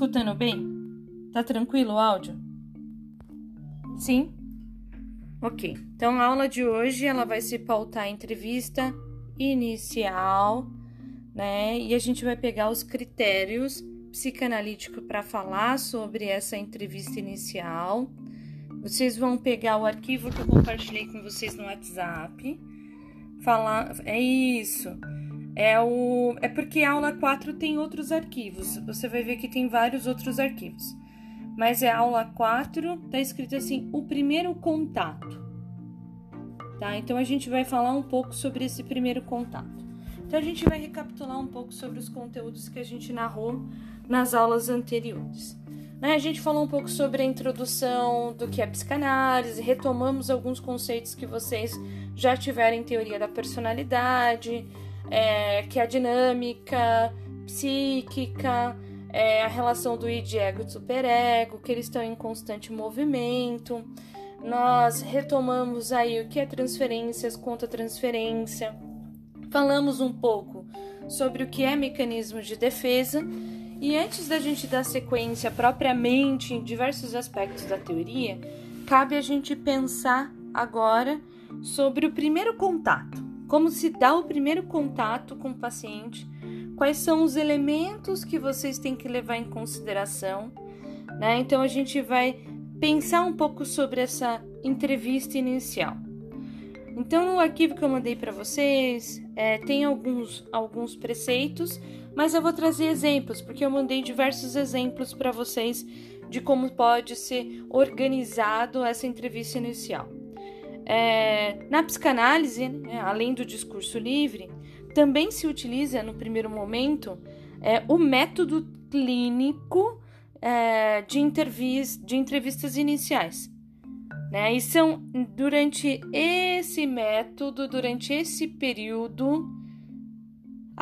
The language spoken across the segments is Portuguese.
escutando bem? Tá tranquilo o áudio? Sim? Ok. Então a aula de hoje ela vai se pautar em entrevista inicial, né? E a gente vai pegar os critérios psicanalíticos para falar sobre essa entrevista inicial. Vocês vão pegar o arquivo que eu compartilhei com vocês no WhatsApp. Falar, é isso. É o é porque a aula 4 tem outros arquivos. Você vai ver que tem vários outros arquivos. Mas é a aula 4, tá escrito assim, o primeiro contato. Tá? Então a gente vai falar um pouco sobre esse primeiro contato. Então a gente vai recapitular um pouco sobre os conteúdos que a gente narrou nas aulas anteriores. Né? A gente falou um pouco sobre a introdução do que é psicanálise, retomamos alguns conceitos que vocês já tiveram em teoria da personalidade, é, que é a dinâmica psíquica, é, a relação do id, ego e superego, que eles estão em constante movimento. Nós retomamos aí o que é transferências, contra-transferência. Falamos um pouco sobre o que é mecanismo de defesa. E antes da gente dar sequência propriamente em diversos aspectos da teoria, cabe a gente pensar agora sobre o primeiro contato. Como se dá o primeiro contato com o paciente? Quais são os elementos que vocês têm que levar em consideração? Né? Então a gente vai pensar um pouco sobre essa entrevista inicial. Então no arquivo que eu mandei para vocês é, tem alguns alguns preceitos, mas eu vou trazer exemplos porque eu mandei diversos exemplos para vocês de como pode ser organizado essa entrevista inicial. É, na psicanálise, né, além do discurso livre, também se utiliza no primeiro momento é, o método clínico é, de, de entrevistas iniciais. Né? E são durante esse método, durante esse período.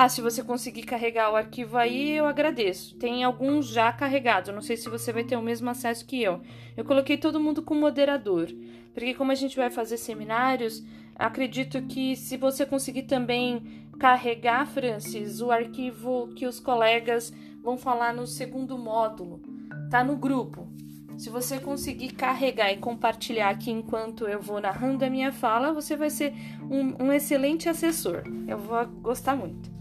Ah, se você conseguir carregar o arquivo aí, eu agradeço. Tem alguns já carregados, não sei se você vai ter o mesmo acesso que eu. Eu coloquei todo mundo com moderador. Porque como a gente vai fazer seminários, acredito que se você conseguir também carregar, Francis, o arquivo que os colegas vão falar no segundo módulo, tá no grupo. Se você conseguir carregar e compartilhar aqui enquanto eu vou narrando a minha fala, você vai ser um, um excelente assessor. Eu vou gostar muito.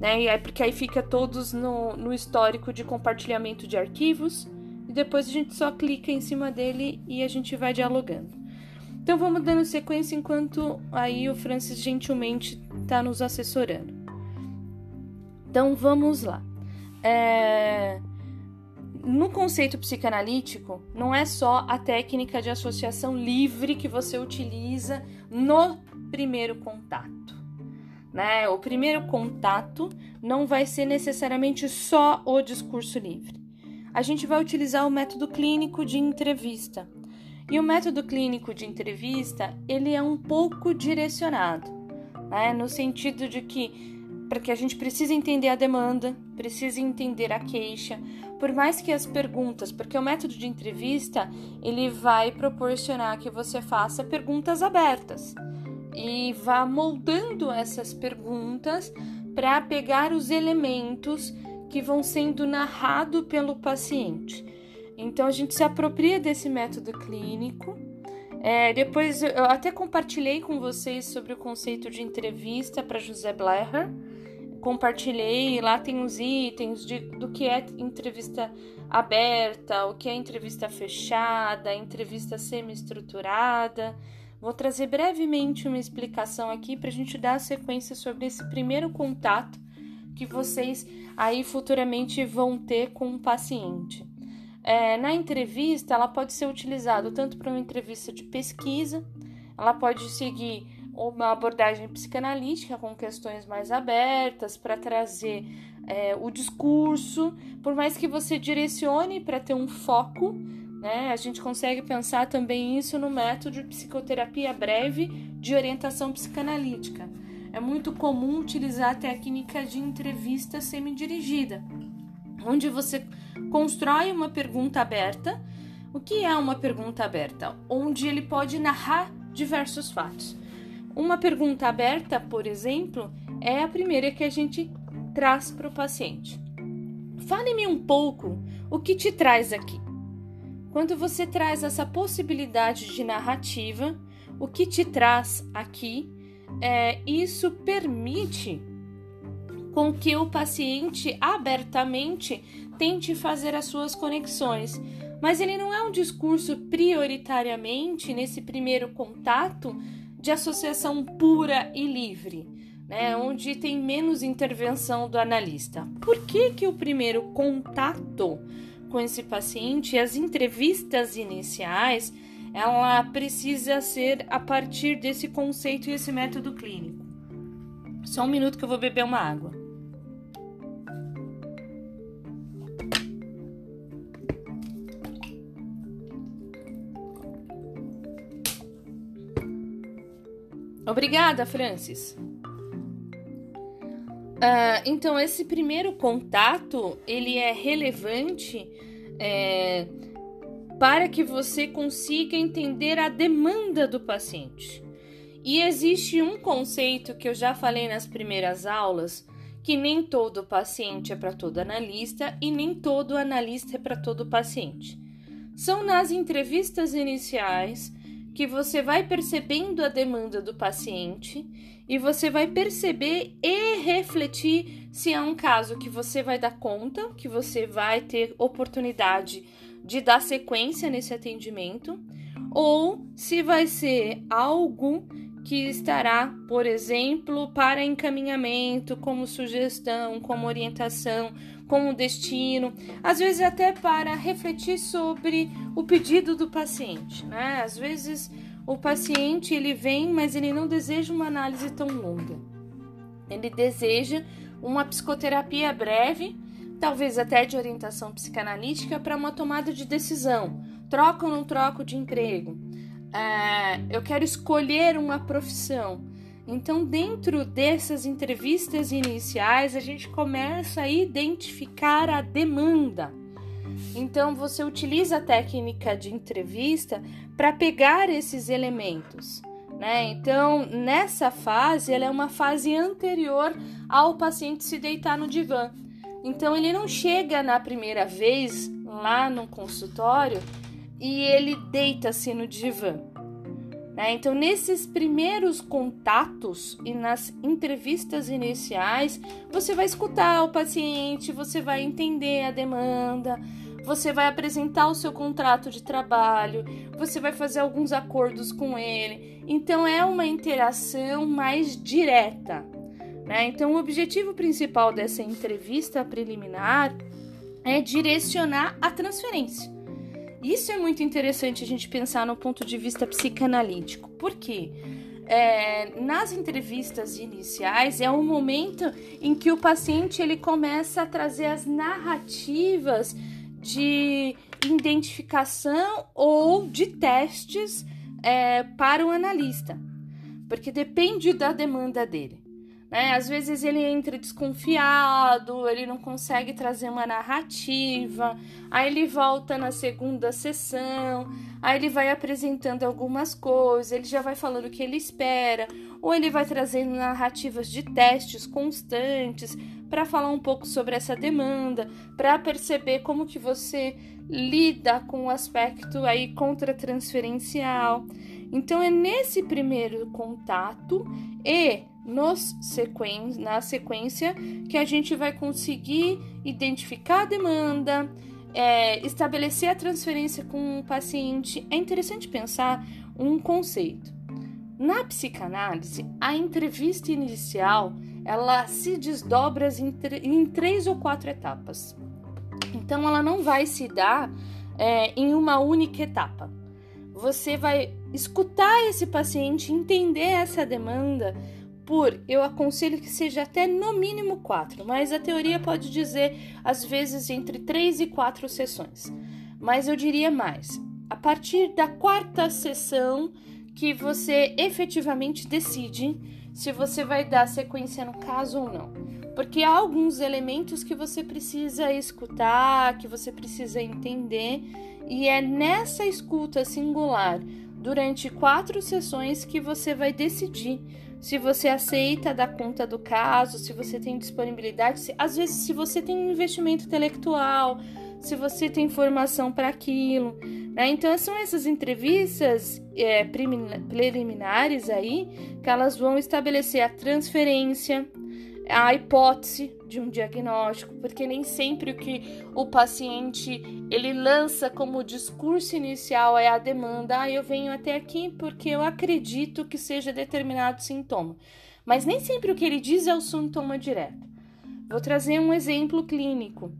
Né? E é porque aí fica todos no, no histórico de compartilhamento de arquivos e depois a gente só clica em cima dele e a gente vai dialogando. Então vamos dando sequência enquanto aí o Francis gentilmente está nos assessorando. Então vamos lá. É... No conceito psicanalítico, não é só a técnica de associação livre que você utiliza no primeiro contato. Né? O primeiro contato não vai ser necessariamente só o discurso livre. A gente vai utilizar o método clínico de entrevista, e o método clínico de entrevista, ele é um pouco direcionado, né? no sentido de que para que a gente precisa entender a demanda, precisa entender a queixa, por mais que as perguntas, porque o método de entrevista, ele vai proporcionar que você faça perguntas abertas e vá moldando essas perguntas para pegar os elementos que vão sendo narrado pelo paciente. Então a gente se apropria desse método clínico. É, depois eu até compartilhei com vocês sobre o conceito de entrevista para José Bleher. Compartilhei, lá tem os itens de, do que é entrevista aberta, o que é entrevista fechada, entrevista semi-estruturada. Vou trazer brevemente uma explicação aqui para a gente dar a sequência sobre esse primeiro contato que vocês aí futuramente vão ter com o paciente. É, na entrevista, ela pode ser utilizada tanto para uma entrevista de pesquisa, ela pode seguir uma abordagem psicanalítica com questões mais abertas para trazer é, o discurso, por mais que você direcione para ter um foco, né? A gente consegue pensar também isso no método de psicoterapia breve de orientação psicanalítica. É muito comum utilizar a técnica de entrevista semi-dirigida, onde você constrói uma pergunta aberta. O que é uma pergunta aberta? Onde ele pode narrar diversos fatos. Uma pergunta aberta, por exemplo, é a primeira que a gente traz para o paciente. Fale-me um pouco o que te traz aqui? Quando você traz essa possibilidade de narrativa, o que te traz aqui, é, isso permite com que o paciente abertamente tente fazer as suas conexões. Mas ele não é um discurso prioritariamente, nesse primeiro contato, de associação pura e livre, né, onde tem menos intervenção do analista. Por que, que o primeiro contato com esse paciente, as entrevistas iniciais, ela precisa ser a partir desse conceito e esse método clínico? Só um minuto que eu vou beber uma água. Obrigada, Francis. Uh, então, esse primeiro contato ele é relevante é, para que você consiga entender a demanda do paciente. E existe um conceito que eu já falei nas primeiras aulas, que nem todo paciente é para todo analista e nem todo analista é para todo paciente. São nas entrevistas iniciais que você vai percebendo a demanda do paciente e você vai perceber e refletir se é um caso que você vai dar conta, que você vai ter oportunidade de dar sequência nesse atendimento, ou se vai ser algo que estará, por exemplo, para encaminhamento, como sugestão, como orientação, como destino, às vezes até para refletir sobre o pedido do paciente, né? Às vezes o paciente ele vem, mas ele não deseja uma análise tão longa. Ele deseja uma psicoterapia breve, talvez até de orientação psicanalítica para uma tomada de decisão. Troco ou não troco de emprego? É, eu quero escolher uma profissão. Então, dentro dessas entrevistas iniciais, a gente começa a identificar a demanda. Então, você utiliza a técnica de entrevista para pegar esses elementos. Né? Então, nessa fase, ela é uma fase anterior ao paciente se deitar no divã. Então, ele não chega na primeira vez lá no consultório e ele deita-se no divã. Né? Então, nesses primeiros contatos e nas entrevistas iniciais, você vai escutar o paciente, você vai entender a demanda, você vai apresentar o seu contrato de trabalho, você vai fazer alguns acordos com ele. Então, é uma interação mais direta. Né? Então, o objetivo principal dessa entrevista preliminar é direcionar a transferência. Isso é muito interessante a gente pensar no ponto de vista psicanalítico. Por quê? É, nas entrevistas iniciais é o momento em que o paciente ele começa a trazer as narrativas de identificação ou de testes é, para o analista, porque depende da demanda dele. Né? Às vezes ele entra desconfiado, ele não consegue trazer uma narrativa, aí ele volta na segunda sessão, aí ele vai apresentando algumas coisas, ele já vai falando o que ele espera, ou ele vai trazendo narrativas de testes constantes para falar um pouco sobre essa demanda, para perceber como que você lida com o aspecto aí contra-transferencial. Então é nesse primeiro contato e nos sequen na sequência que a gente vai conseguir identificar a demanda, é, estabelecer a transferência com o paciente. É interessante pensar um conceito. Na psicanálise, a entrevista inicial ela se desdobra em, em três ou quatro etapas. Então, ela não vai se dar é, em uma única etapa. Você vai escutar esse paciente, entender essa demanda por, eu aconselho que seja até no mínimo quatro, mas a teoria pode dizer às vezes entre três e quatro sessões. Mas eu diria mais. A partir da quarta sessão que você efetivamente decide se você vai dar sequência no caso ou não. Porque há alguns elementos que você precisa escutar, que você precisa entender, e é nessa escuta singular durante quatro sessões que você vai decidir se você aceita dar conta do caso, se você tem disponibilidade, se, às vezes se você tem investimento intelectual, se você tem formação para aquilo. Né? Então, são essas entrevistas é, preliminares aí que elas vão estabelecer a transferência, a hipótese de um diagnóstico, porque nem sempre o que o paciente ele lança como discurso inicial é a demanda, ah, eu venho até aqui porque eu acredito que seja determinado sintoma. Mas nem sempre o que ele diz é o sintoma direto. Vou trazer um exemplo clínico.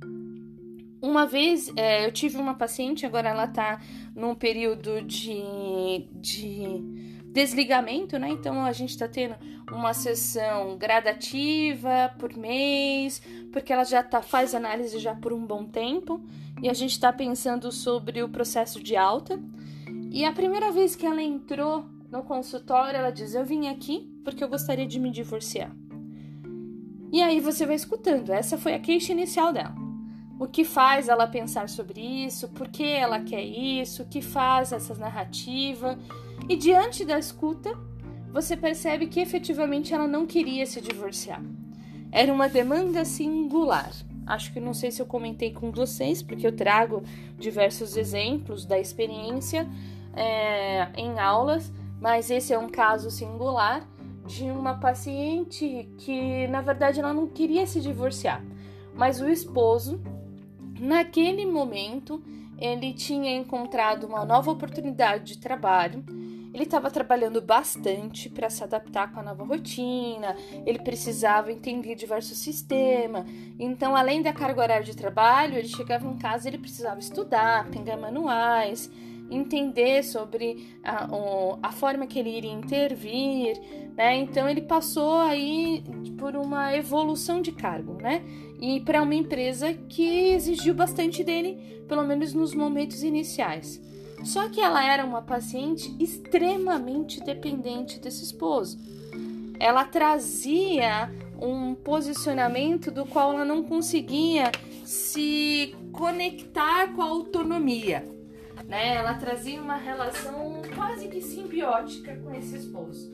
Uma vez é, eu tive uma paciente, agora ela tá num período de, de desligamento, né? Então a gente tá tendo uma sessão gradativa por mês, porque ela já tá, faz análise já por um bom tempo, e a gente está pensando sobre o processo de alta. E a primeira vez que ela entrou no consultório, ela diz: Eu vim aqui porque eu gostaria de me divorciar. E aí você vai escutando, essa foi a queixa inicial dela o que faz ela pensar sobre isso, por que ela quer isso, o que faz essa narrativa. E diante da escuta, você percebe que efetivamente ela não queria se divorciar. Era uma demanda singular. Acho que não sei se eu comentei com vocês, porque eu trago diversos exemplos da experiência é, em aulas, mas esse é um caso singular de uma paciente que, na verdade, ela não queria se divorciar, mas o esposo Naquele momento, ele tinha encontrado uma nova oportunidade de trabalho. Ele estava trabalhando bastante para se adaptar com a nova rotina, ele precisava entender diversos sistemas. Então, além da carga horária de trabalho, ele chegava em casa e ele precisava estudar, pegar manuais, entender sobre a, a forma que ele iria intervir, né? Então ele passou aí por uma evolução de cargo, né? E para uma empresa que exigiu bastante dele, pelo menos nos momentos iniciais. Só que ela era uma paciente extremamente dependente desse esposo. Ela trazia um posicionamento do qual ela não conseguia se conectar com a autonomia né? Ela trazia uma relação quase que simbiótica com esse esposo.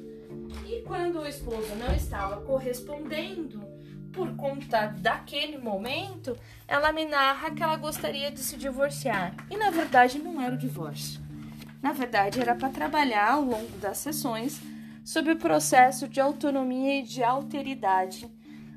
E quando o esposo não estava correspondendo, por conta daquele momento, ela me narra que ela gostaria de se divorciar. E na verdade não era o divórcio. Na verdade, era para trabalhar ao longo das sessões sobre o processo de autonomia e de alteridade,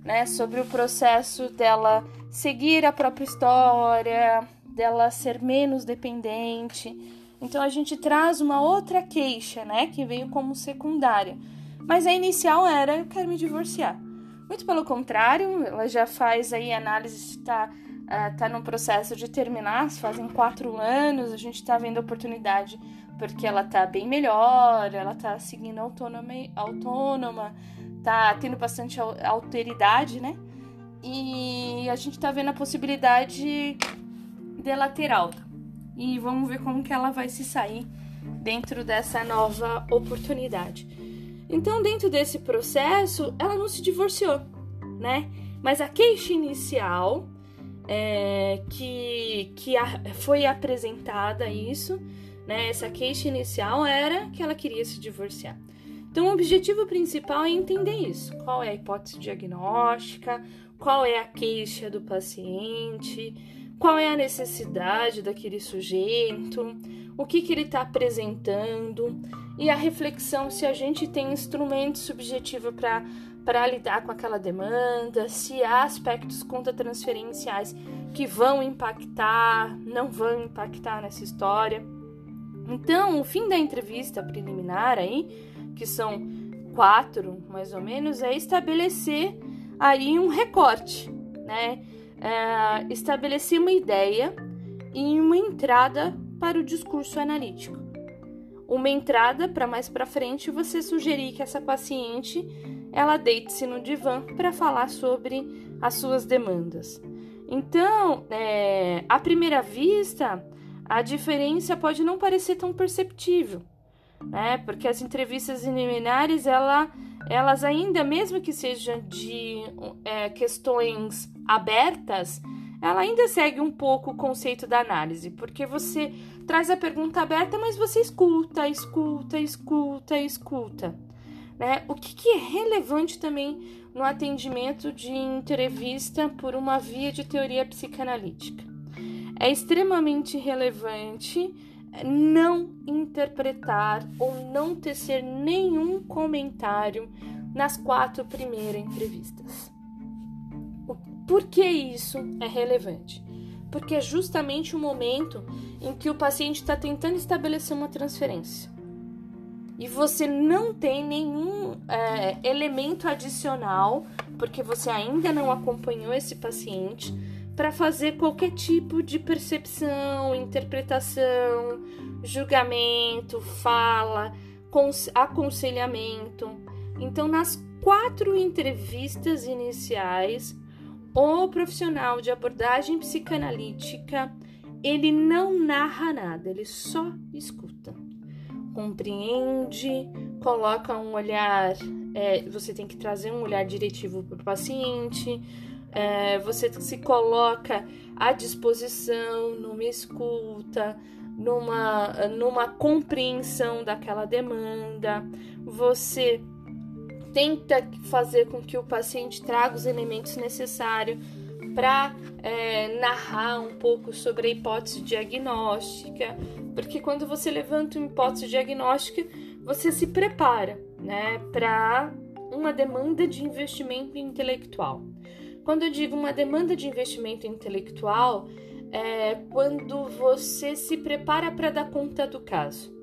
né? Sobre o processo dela seguir a própria história, dela ser menos dependente. Então a gente traz uma outra queixa, né, que veio como secundária. Mas a inicial era eu quero me divorciar. Muito pelo contrário, ela já faz aí análise está uh, tá no processo de terminar, fazem quatro anos, a gente está vendo oportunidade porque ela tá bem melhor, ela tá seguindo autônoma, autônoma tá tendo bastante alteridade, né? E a gente tá vendo a possibilidade dela ter alta. E vamos ver como que ela vai se sair dentro dessa nova oportunidade. Então, dentro desse processo, ela não se divorciou, né? Mas a queixa inicial é, que, que a, foi apresentada isso, né? Essa queixa inicial era que ela queria se divorciar. Então, o objetivo principal é entender isso. Qual é a hipótese diagnóstica? Qual é a queixa do paciente? Qual é a necessidade daquele sujeito, o que, que ele está apresentando e a reflexão se a gente tem instrumento subjetivo para lidar com aquela demanda, se há aspectos contratransferenciais que vão impactar, não vão impactar nessa história. Então, o fim da entrevista preliminar aí, que são quatro mais ou menos, é estabelecer aí um recorte, né? É, uma ideia e uma entrada para o discurso analítico. Uma entrada para mais para frente você sugerir que essa paciente ela deite-se no divã para falar sobre as suas demandas. Então, é, à primeira vista, a diferença pode não parecer tão perceptível, né? Porque as entrevistas preliminares, ela, elas ainda, mesmo que sejam de é, questões abertas, ela ainda segue um pouco o conceito da análise, porque você traz a pergunta aberta, mas você escuta, escuta, escuta, escuta. Né? O que, que é relevante também no atendimento de entrevista por uma via de teoria psicanalítica? É extremamente relevante não interpretar ou não tecer nenhum comentário nas quatro primeiras entrevistas. Por que isso é relevante? Porque é justamente o momento em que o paciente está tentando estabelecer uma transferência e você não tem nenhum é, elemento adicional, porque você ainda não acompanhou esse paciente, para fazer qualquer tipo de percepção, interpretação, julgamento, fala, aconselhamento. Então, nas quatro entrevistas iniciais, o profissional de abordagem psicanalítica ele não narra nada, ele só escuta. Compreende, coloca um olhar, é, você tem que trazer um olhar diretivo para o paciente, é, você se coloca à disposição numa escuta, numa, numa compreensão daquela demanda, você tenta fazer com que o paciente traga os elementos necessários para é, narrar um pouco sobre a hipótese diagnóstica, porque quando você levanta uma hipótese diagnóstica, você se prepara, né, para uma demanda de investimento intelectual. Quando eu digo uma demanda de investimento intelectual, é quando você se prepara para dar conta do caso.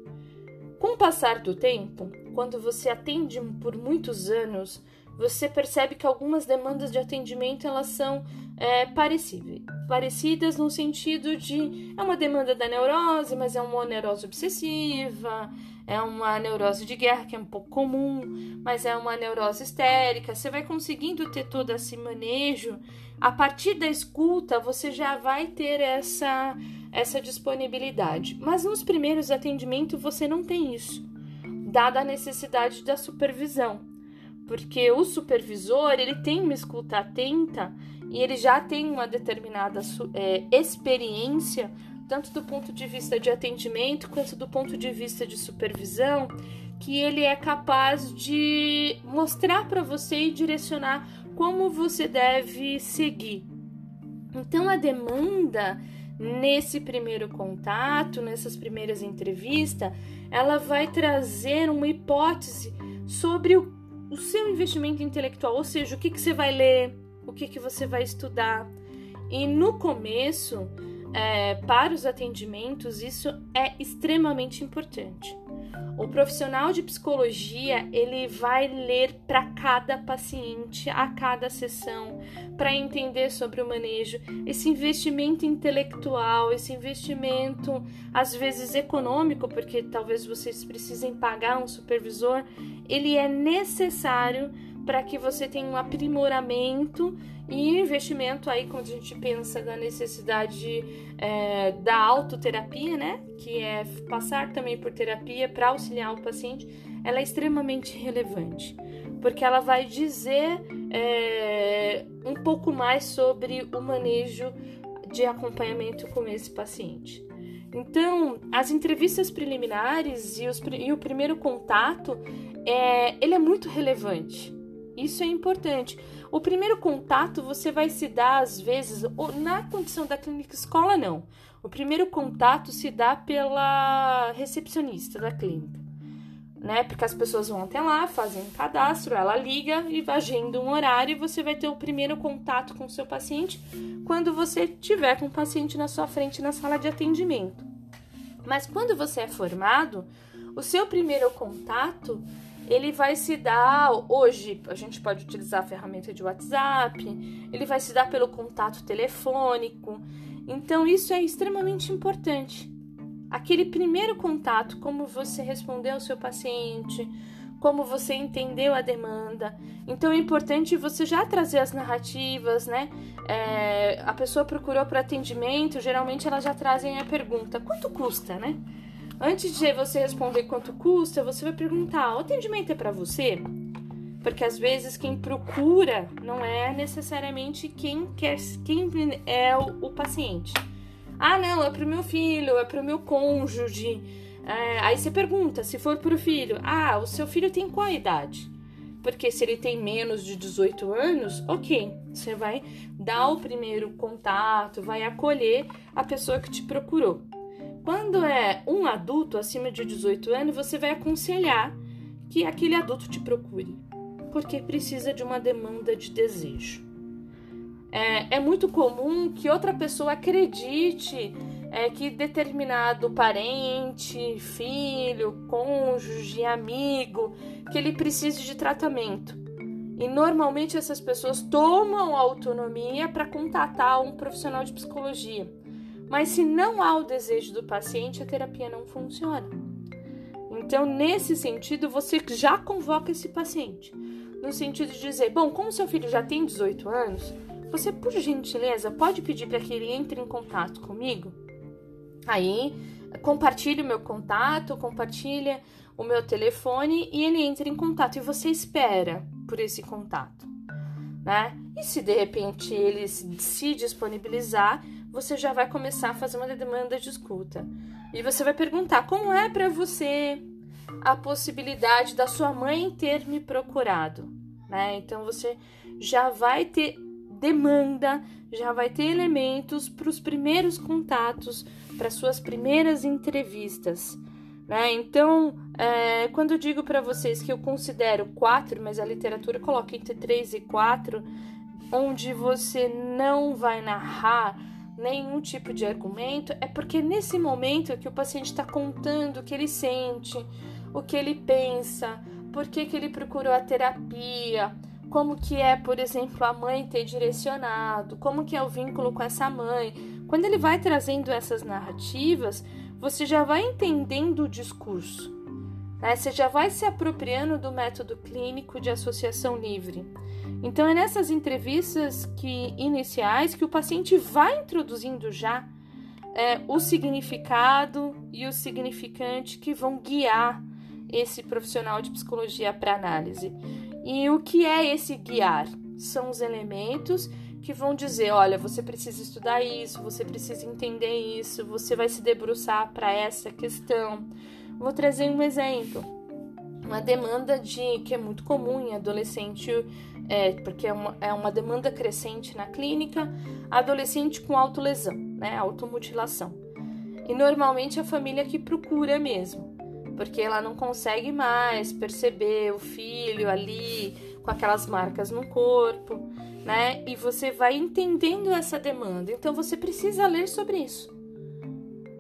Com o passar do tempo, quando você atende por muitos anos, você percebe que algumas demandas de atendimento elas são é, parecidas, no sentido de é uma demanda da neurose, mas é uma neurose obsessiva, é uma neurose de guerra que é um pouco comum, mas é uma neurose histérica. Você vai conseguindo ter todo esse manejo. A partir da escuta, você já vai ter essa essa disponibilidade. Mas nos primeiros atendimentos você não tem isso, dada a necessidade da supervisão porque o supervisor ele tem uma escuta atenta e ele já tem uma determinada é, experiência tanto do ponto de vista de atendimento quanto do ponto de vista de supervisão que ele é capaz de mostrar para você e direcionar como você deve seguir. Então a demanda nesse primeiro contato, nessas primeiras entrevistas, ela vai trazer uma hipótese sobre o o seu investimento intelectual, ou seja, o que, que você vai ler, o que, que você vai estudar. E no começo, é, para os atendimentos, isso é extremamente importante. O profissional de psicologia ele vai ler para cada paciente, a cada sessão, para entender sobre o manejo, esse investimento intelectual, esse investimento às vezes econômico, porque talvez vocês precisem pagar um supervisor, ele é necessário para que você tenha um aprimoramento e investimento aí quando a gente pensa da necessidade é, da autoterapia, né? Que é passar também por terapia para auxiliar o paciente, ela é extremamente relevante, porque ela vai dizer é, um pouco mais sobre o manejo de acompanhamento com esse paciente. Então, as entrevistas preliminares e, os, e o primeiro contato, é, ele é muito relevante. Isso é importante. O primeiro contato você vai se dar às vezes, na condição da clínica escola não. O primeiro contato se dá pela recepcionista da clínica, né? Porque as pessoas vão até lá, fazem um cadastro, ela liga e agenda um horário e você vai ter o primeiro contato com o seu paciente quando você tiver com o paciente na sua frente na sala de atendimento. Mas quando você é formado, o seu primeiro contato ele vai se dar hoje a gente pode utilizar a ferramenta de WhatsApp, ele vai se dar pelo contato telefônico. Então isso é extremamente importante. Aquele primeiro contato, como você respondeu ao seu paciente, como você entendeu a demanda. Então é importante você já trazer as narrativas, né? É, a pessoa procurou para atendimento, geralmente elas já trazem a pergunta: quanto custa, né? Antes de você responder quanto custa, você vai perguntar: o atendimento é para você? Porque às vezes quem procura não é necessariamente quem quer, quem é o, o paciente. Ah, não, é para o meu filho, é para o meu cônjuge. É, aí você pergunta, se for para o filho, ah, o seu filho tem qual idade? Porque se ele tem menos de 18 anos, ok, você vai dar o primeiro contato, vai acolher a pessoa que te procurou. Quando é um adulto acima de 18 anos, você vai aconselhar que aquele adulto te procure, porque precisa de uma demanda de desejo. É, é muito comum que outra pessoa acredite é, que determinado parente, filho, cônjuge, amigo, que ele precise de tratamento. E normalmente essas pessoas tomam autonomia para contatar um profissional de psicologia. Mas se não há o desejo do paciente, a terapia não funciona. Então, nesse sentido, você já convoca esse paciente. No sentido de dizer: bom, como seu filho já tem 18 anos, você, por gentileza, pode pedir para que ele entre em contato comigo? Aí, compartilhe o meu contato, compartilha o meu telefone e ele entra em contato e você espera por esse contato, né? E se de repente ele se disponibilizar, você já vai começar a fazer uma demanda de escuta. E você vai perguntar como é para você a possibilidade da sua mãe ter me procurado, né? Então você já vai ter demanda, já vai ter elementos para os primeiros contatos, para suas primeiras entrevistas. Né? Então, é, quando eu digo para vocês que eu considero quatro, mas a literatura coloca entre três e quatro, onde você não vai narrar nenhum tipo de argumento, é porque nesse momento que o paciente está contando o que ele sente, o que ele pensa, por que, que ele procurou a terapia, como que é, por exemplo, a mãe ter direcionado, como que é o vínculo com essa mãe. Quando ele vai trazendo essas narrativas, você já vai entendendo o discurso. Né? Você já vai se apropriando do método clínico de associação livre. Então é nessas entrevistas que iniciais que o paciente vai introduzindo já é, o significado e o significante que vão guiar esse profissional de psicologia para análise. E o que é esse guiar? São os elementos que vão dizer: olha, você precisa estudar isso, você precisa entender isso, você vai se debruçar para essa questão. Vou trazer um exemplo. Uma demanda de que é muito comum em adolescente, é, porque é uma, é uma demanda crescente na clínica, adolescente com autolesão, né, automutilação. E normalmente a família que procura mesmo porque ela não consegue mais perceber o filho ali com aquelas marcas no corpo, né? E você vai entendendo essa demanda. Então você precisa ler sobre isso.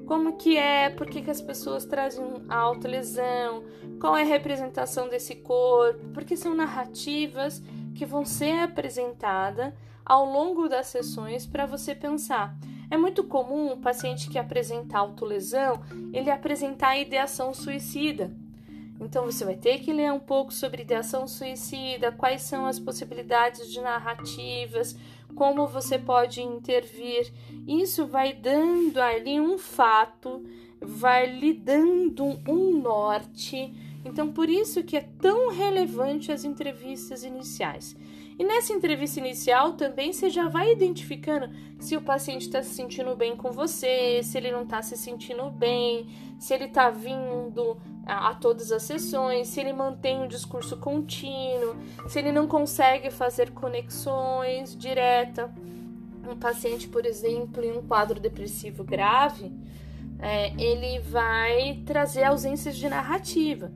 Como que é, por que, que as pessoas trazem autolesão, qual é a representação desse corpo, porque são narrativas que vão ser apresentadas ao longo das sessões para você pensar. É muito comum o paciente que apresenta autolesão, ele apresentar ideação suicida. Então você vai ter que ler um pouco sobre ideação suicida, quais são as possibilidades de narrativas, como você pode intervir. Isso vai dando ali um fato, vai lhe dando um norte. Então por isso que é tão relevante as entrevistas iniciais. E nessa entrevista inicial também você já vai identificando se o paciente está se sentindo bem com você, se ele não está se sentindo bem, se ele está vindo a, a, todas as sessões, se ele mantém o um discurso contínuo, se ele não consegue fazer conexões diretas. Um paciente, por exemplo, em um quadro depressivo grave, é, ele vai trazer ausências de narrativa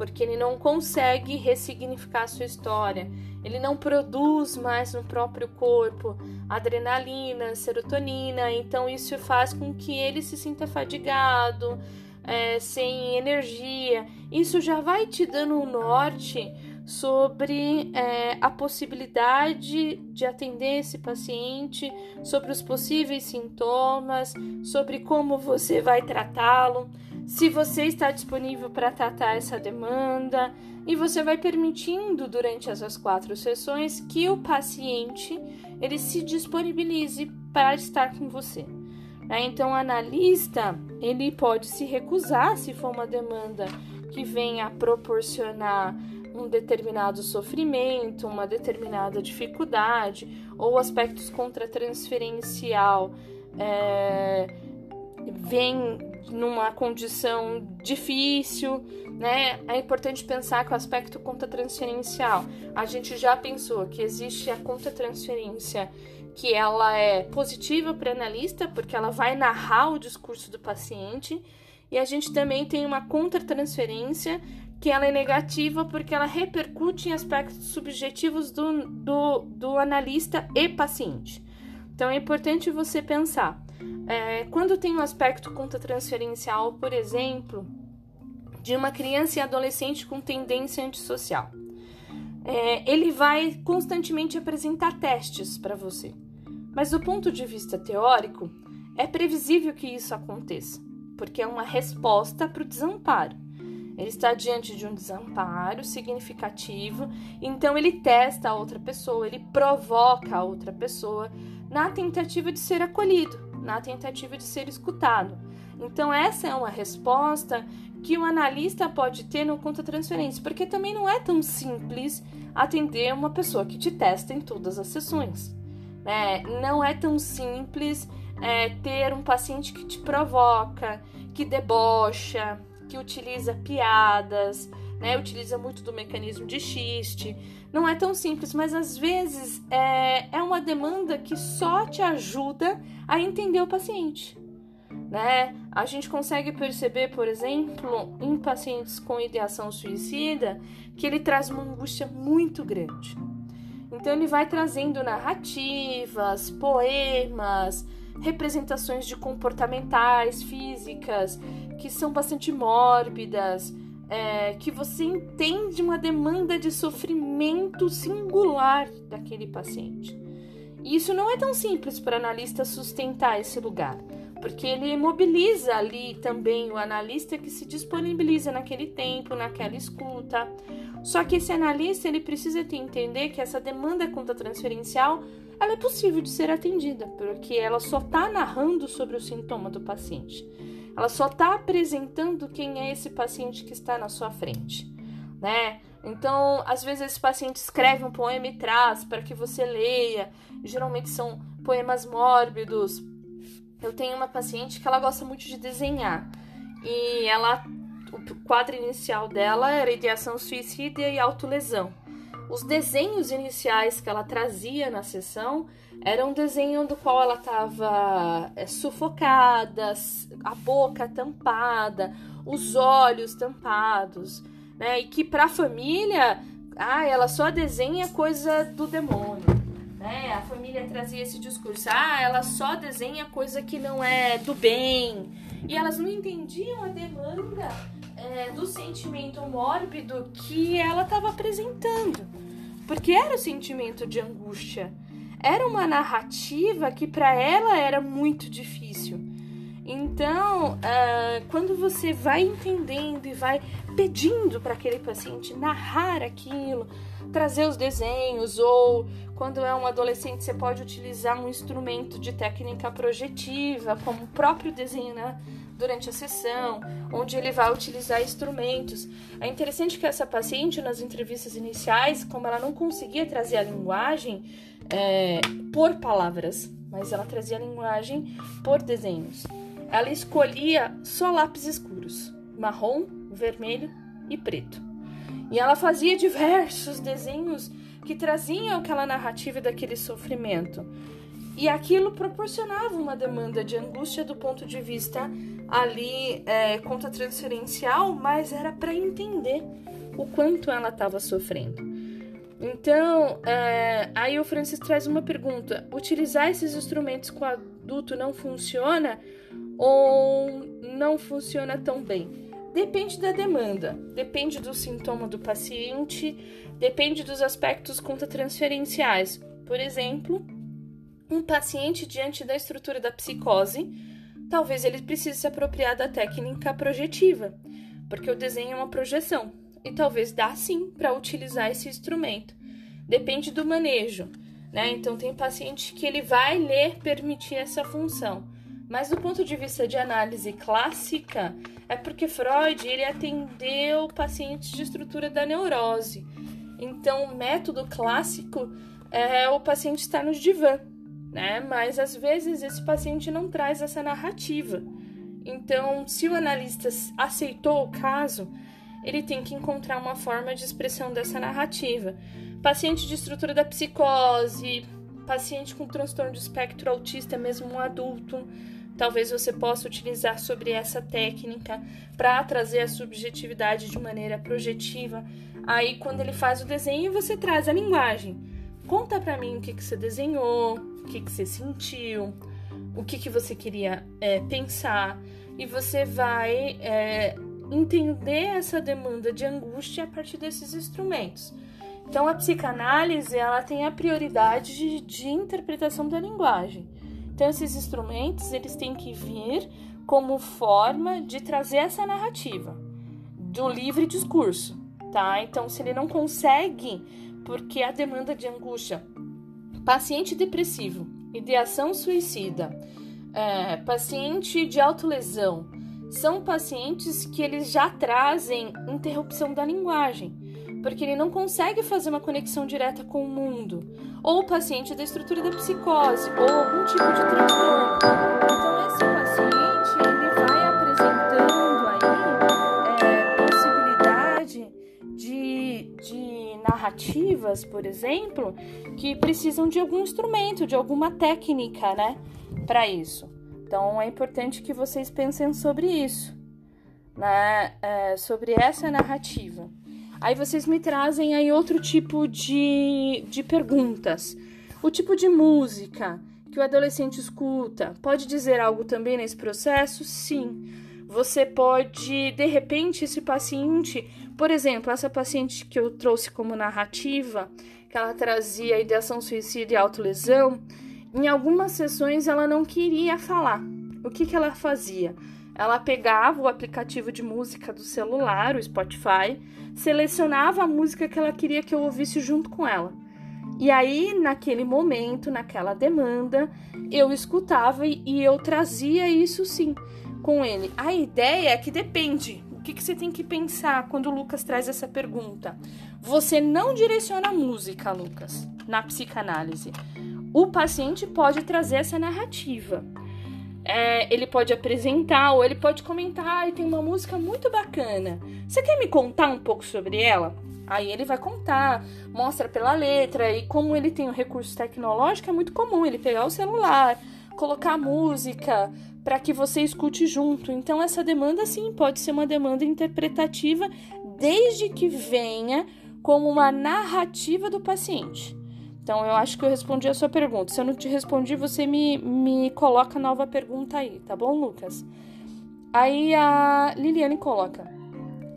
porque ele não consegue ressignificar a sua história, ele não produz mais no próprio corpo adrenalina, serotonina, então isso faz com que ele se sinta fadigado, é, sem energia. Isso já vai te dando um norte sobre é, a possibilidade de atender esse paciente, sobre os possíveis sintomas, sobre como você vai tratá-lo se você está disponível para tratar essa demanda e você vai permitindo durante essas quatro sessões que o paciente ele se disponibilize para estar com você. Né? Então, o analista ele pode se recusar se for uma demanda que venha a proporcionar um determinado sofrimento, uma determinada dificuldade ou aspectos contra transferencial é, vem numa condição difícil, né? É importante pensar que o aspecto conta transferencial. A gente já pensou que existe a conta transferência que ela é positiva para analista, porque ela vai narrar o discurso do paciente, e a gente também tem uma contra-transferência que ela é negativa porque ela repercute em aspectos subjetivos do, do, do analista e paciente. Então é importante você pensar. É, quando tem um aspecto contra-transferencial, por exemplo, de uma criança e adolescente com tendência antissocial, é, ele vai constantemente apresentar testes para você. Mas do ponto de vista teórico, é previsível que isso aconteça, porque é uma resposta para o desamparo. Ele está diante de um desamparo significativo, então ele testa a outra pessoa, ele provoca a outra pessoa na tentativa de ser acolhido, na tentativa de ser escutado. Então, essa é uma resposta que o analista pode ter no conta transferência, porque também não é tão simples atender uma pessoa que te testa em todas as sessões. Né? Não é tão simples é, ter um paciente que te provoca, que debocha, que utiliza piadas, né? Utiliza muito do mecanismo de xiste. Não é tão simples, mas às vezes é, é uma demanda que só te ajuda a entender o paciente. Né? A gente consegue perceber, por exemplo, em pacientes com ideação suicida, que ele traz uma angústia muito grande. Então ele vai trazendo narrativas, poemas, representações de comportamentais, físicas, que são bastante mórbidas, é, que você entende uma demanda de sofrimento singular daquele paciente. E isso não é tão simples para o analista sustentar esse lugar, porque ele mobiliza ali também o analista que se disponibiliza naquele tempo, naquela escuta. Só que esse analista ele precisa entender que essa demanda conta transferencial ela é possível de ser atendida, porque ela só está narrando sobre o sintoma do paciente. Ela só está apresentando quem é esse paciente que está na sua frente, né? Então, às vezes esse paciente escreve um poema e traz para que você leia. Geralmente são poemas mórbidos. Eu tenho uma paciente que ela gosta muito de desenhar e ela o quadro inicial dela era ideação suicida e autolesão. Os desenhos iniciais que ela trazia na sessão eram um desenho do qual ela estava é, sufocada, a boca tampada, os olhos tampados, né? E que para a família, ah, ela só desenha coisa do demônio, né? A família trazia esse discurso, ah, ela só desenha coisa que não é do bem. E elas não entendiam a demanda é, do sentimento mórbido que ela estava apresentando. Porque era o sentimento de angústia. Era uma narrativa que para ela era muito difícil. Então, uh, quando você vai entendendo e vai pedindo para aquele paciente narrar aquilo, trazer os desenhos, ou quando é um adolescente, você pode utilizar um instrumento de técnica projetiva, como o próprio desenho né, durante a sessão, onde ele vai utilizar instrumentos. É interessante que essa paciente, nas entrevistas iniciais, como ela não conseguia trazer a linguagem é, por palavras, mas ela trazia a linguagem por desenhos, ela escolhia só lápis escuros, marrom, vermelho e preto. E ela fazia diversos desenhos que traziam aquela narrativa daquele sofrimento. E aquilo proporcionava uma demanda de angústia do ponto de vista ali é, conta transferencial, mas era para entender o quanto ela estava sofrendo. Então, é, aí o Francis traz uma pergunta: utilizar esses instrumentos com adulto não funciona ou não funciona tão bem? Depende da demanda, depende do sintoma do paciente, depende dos aspectos conta transferenciais. Por exemplo, um paciente diante da estrutura da psicose, talvez ele precise se apropriar da técnica projetiva, porque o desenho é uma projeção, e talvez dá sim para utilizar esse instrumento. Depende do manejo, né? Então tem paciente que ele vai ler permitir essa função. Mas do ponto de vista de análise clássica, é porque Freud ele atendeu pacientes de estrutura da neurose. Então, o método clássico é o paciente estar no divã, né? Mas às vezes esse paciente não traz essa narrativa. Então, se o analista aceitou o caso, ele tem que encontrar uma forma de expressão dessa narrativa. Paciente de estrutura da psicose, paciente com transtorno de espectro autista, mesmo um adulto, talvez você possa utilizar sobre essa técnica para trazer a subjetividade de maneira projetiva. Aí, quando ele faz o desenho, você traz a linguagem. Conta para mim o que, que você desenhou, o que, que você sentiu, o que, que você queria é, pensar, e você vai é, entender essa demanda de angústia a partir desses instrumentos. Então, a psicanálise ela tem a prioridade de, de interpretação da linguagem. Então, esses instrumentos eles têm que vir como forma de trazer essa narrativa do livre discurso, tá? Então, se ele não consegue, porque a demanda de angústia, paciente depressivo, ideação suicida, é, paciente de autolesão, são pacientes que eles já trazem interrupção da linguagem, porque ele não consegue fazer uma conexão direta com o mundo, ou o paciente da estrutura da psicose, ou algum tipo de transtorno. Então esse paciente ele vai apresentando aí é, possibilidade de, de narrativas, por exemplo, que precisam de algum instrumento, de alguma técnica, né, para isso. Então é importante que vocês pensem sobre isso, né? É, sobre essa narrativa. Aí vocês me trazem aí outro tipo de, de perguntas. O tipo de música que o adolescente escuta pode dizer algo também nesse processo? Sim. Você pode, de repente, esse paciente, por exemplo, essa paciente que eu trouxe como narrativa, que ela trazia ideação suicida e autolesão, em algumas sessões ela não queria falar. O que, que ela fazia? Ela pegava o aplicativo de música do celular, o Spotify, selecionava a música que ela queria que eu ouvisse junto com ela. E aí, naquele momento, naquela demanda, eu escutava e eu trazia isso sim com ele. A ideia é que depende. O que, que você tem que pensar quando o Lucas traz essa pergunta? Você não direciona a música, Lucas, na psicanálise o paciente pode trazer essa narrativa. É, ele pode apresentar ou ele pode comentar, e tem uma música muito bacana. Você quer me contar um pouco sobre ela? Aí ele vai contar, mostra pela letra, e como ele tem o recurso tecnológico, é muito comum ele pegar o celular, colocar música para que você escute junto. Então, essa demanda, sim, pode ser uma demanda interpretativa, desde que venha como uma narrativa do paciente. Então, eu acho que eu respondi a sua pergunta. Se eu não te respondi, você me, me coloca nova pergunta aí, tá bom, Lucas? Aí a Liliane coloca.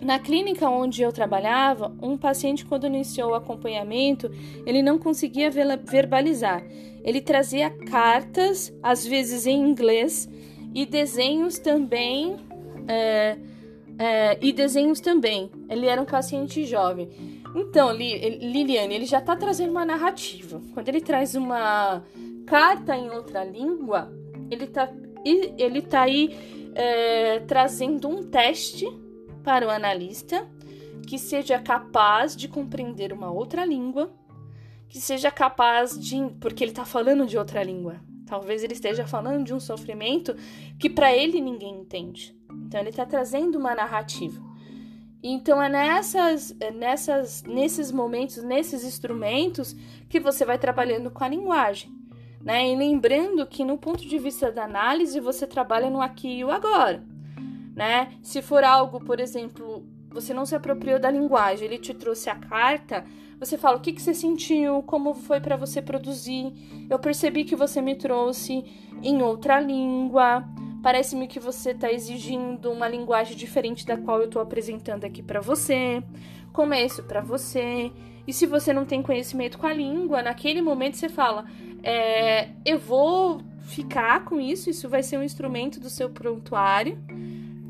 Na clínica onde eu trabalhava, um paciente, quando iniciou o acompanhamento, ele não conseguia verbalizar. Ele trazia cartas, às vezes em inglês, e desenhos também. É, é, e desenhos também. Ele era um paciente jovem. Então, Liliane, ele já está trazendo uma narrativa. Quando ele traz uma carta em outra língua, ele está ele tá aí é, trazendo um teste para o analista que seja capaz de compreender uma outra língua, que seja capaz de. Porque ele está falando de outra língua. Talvez ele esteja falando de um sofrimento que para ele ninguém entende. Então, ele está trazendo uma narrativa. Então é nessas, é nessas, nesses momentos, nesses instrumentos que você vai trabalhando com a linguagem, né? E lembrando que no ponto de vista da análise você trabalha no aqui e o agora, né? Se for algo, por exemplo, você não se apropriou da linguagem, ele te trouxe a carta, você fala o que, que você sentiu, como foi para você produzir. Eu percebi que você me trouxe em outra língua, Parece-me que você está exigindo uma linguagem diferente da qual eu estou apresentando aqui para você. Como é isso para você? E se você não tem conhecimento com a língua, naquele momento você fala: é, eu vou ficar com isso, isso vai ser um instrumento do seu prontuário.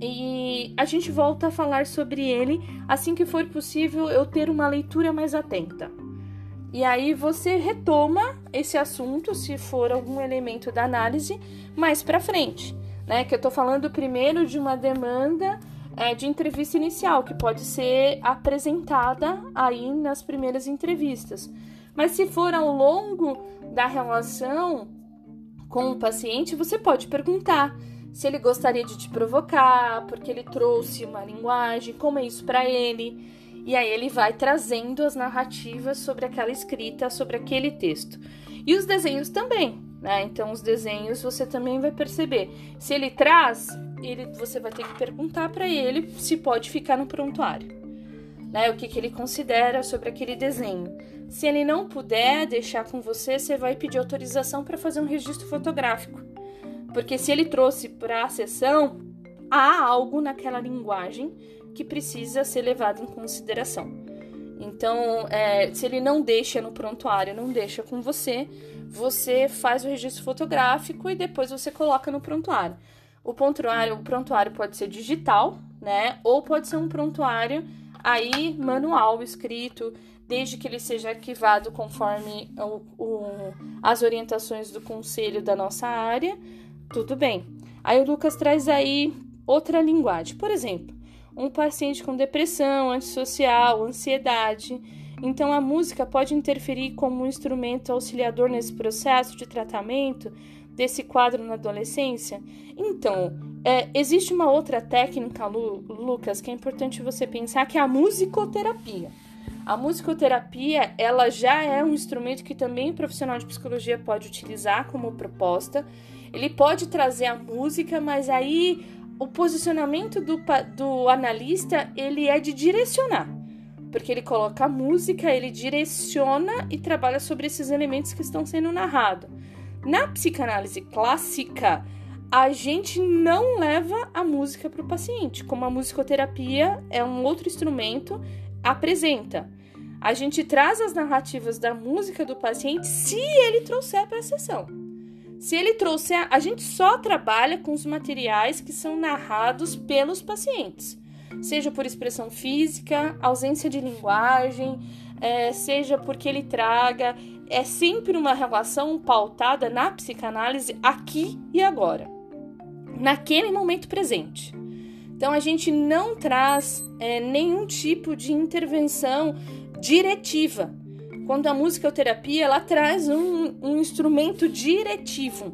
E a gente volta a falar sobre ele assim que for possível eu ter uma leitura mais atenta. E aí você retoma esse assunto, se for algum elemento da análise, mais para frente né? Que eu estou falando primeiro de uma demanda é, de entrevista inicial, que pode ser apresentada aí nas primeiras entrevistas. Mas se for ao longo da relação com o paciente, você pode perguntar se ele gostaria de te provocar, porque ele trouxe uma linguagem, como é isso para ele. E aí ele vai trazendo as narrativas sobre aquela escrita, sobre aquele texto. E os desenhos também, né? Então os desenhos você também vai perceber. Se ele traz, ele, você vai ter que perguntar para ele se pode ficar no prontuário. Né, o que, que ele considera sobre aquele desenho. Se ele não puder deixar com você, você vai pedir autorização para fazer um registro fotográfico. Porque se ele trouxe para a sessão, há algo naquela linguagem que precisa ser levado em consideração. Então, é, se ele não deixa no prontuário, não deixa com você, você faz o registro fotográfico e depois você coloca no prontuário. O prontuário, o prontuário pode ser digital, né? Ou pode ser um prontuário aí manual escrito, desde que ele seja arquivado conforme o, o, as orientações do conselho da nossa área, tudo bem. Aí o Lucas traz aí outra linguagem. Por exemplo, um paciente com depressão, antissocial, ansiedade. Então a música pode interferir como um instrumento auxiliador nesse processo de tratamento desse quadro na adolescência? Então, é, existe uma outra técnica, Lu, Lucas, que é importante você pensar, que é a musicoterapia. A musicoterapia, ela já é um instrumento que também o profissional de psicologia pode utilizar como proposta. Ele pode trazer a música, mas aí o posicionamento do, do analista, ele é de direcionar. Porque ele coloca a música, ele direciona e trabalha sobre esses elementos que estão sendo narrados. Na psicanálise clássica, a gente não leva a música para o paciente, como a musicoterapia é um outro instrumento, apresenta. A gente traz as narrativas da música do paciente se ele trouxer para a sessão. Se ele trouxer, a gente só trabalha com os materiais que são narrados pelos pacientes, seja por expressão física, ausência de linguagem, é, seja porque ele traga. É sempre uma relação pautada na psicanálise aqui e agora, naquele momento presente. Então a gente não traz é, nenhum tipo de intervenção diretiva. Quando a musicoterapia ela traz um, um instrumento diretivo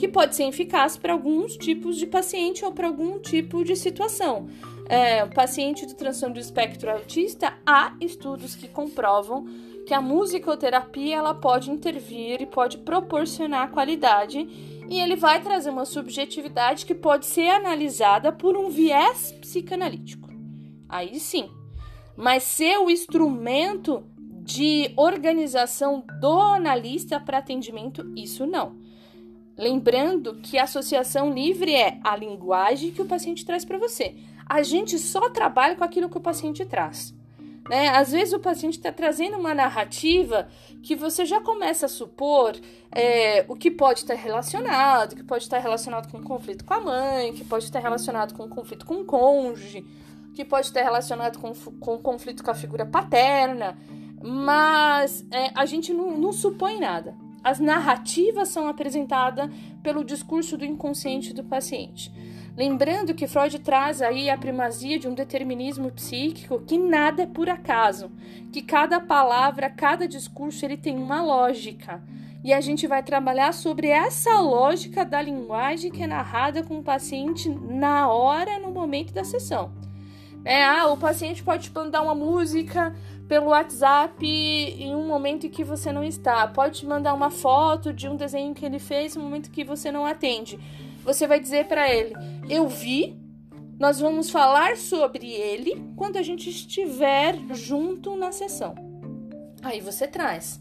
que pode ser eficaz para alguns tipos de paciente ou para algum tipo de situação. É, paciente do transtorno do espectro autista, há estudos que comprovam que a musicoterapia ela pode intervir e pode proporcionar qualidade e ele vai trazer uma subjetividade que pode ser analisada por um viés psicanalítico. Aí sim. Mas ser o instrumento de organização do analista para atendimento, isso não. Lembrando que a associação livre é a linguagem que o paciente traz para você. A gente só trabalha com aquilo que o paciente traz. Né? Às vezes o paciente está trazendo uma narrativa que você já começa a supor é, o que pode estar relacionado, que pode estar relacionado com um conflito com a mãe, que pode estar relacionado com um conflito com o cônjuge, que pode estar relacionado com, com um conflito com a figura paterna, mas é, a gente não, não supõe nada. As narrativas são apresentadas pelo discurso do inconsciente do paciente. Lembrando que Freud traz aí a primazia de um determinismo psíquico que nada é por acaso, que cada palavra, cada discurso ele tem uma lógica. E a gente vai trabalhar sobre essa lógica da linguagem que é narrada com o paciente na hora, no momento da sessão. É, ah, o paciente pode te mandar uma música pelo WhatsApp em um momento em que você não está. Pode te mandar uma foto de um desenho que ele fez no momento que você não atende você vai dizer para ele: Eu vi, nós vamos falar sobre ele quando a gente estiver junto na sessão. Aí você traz.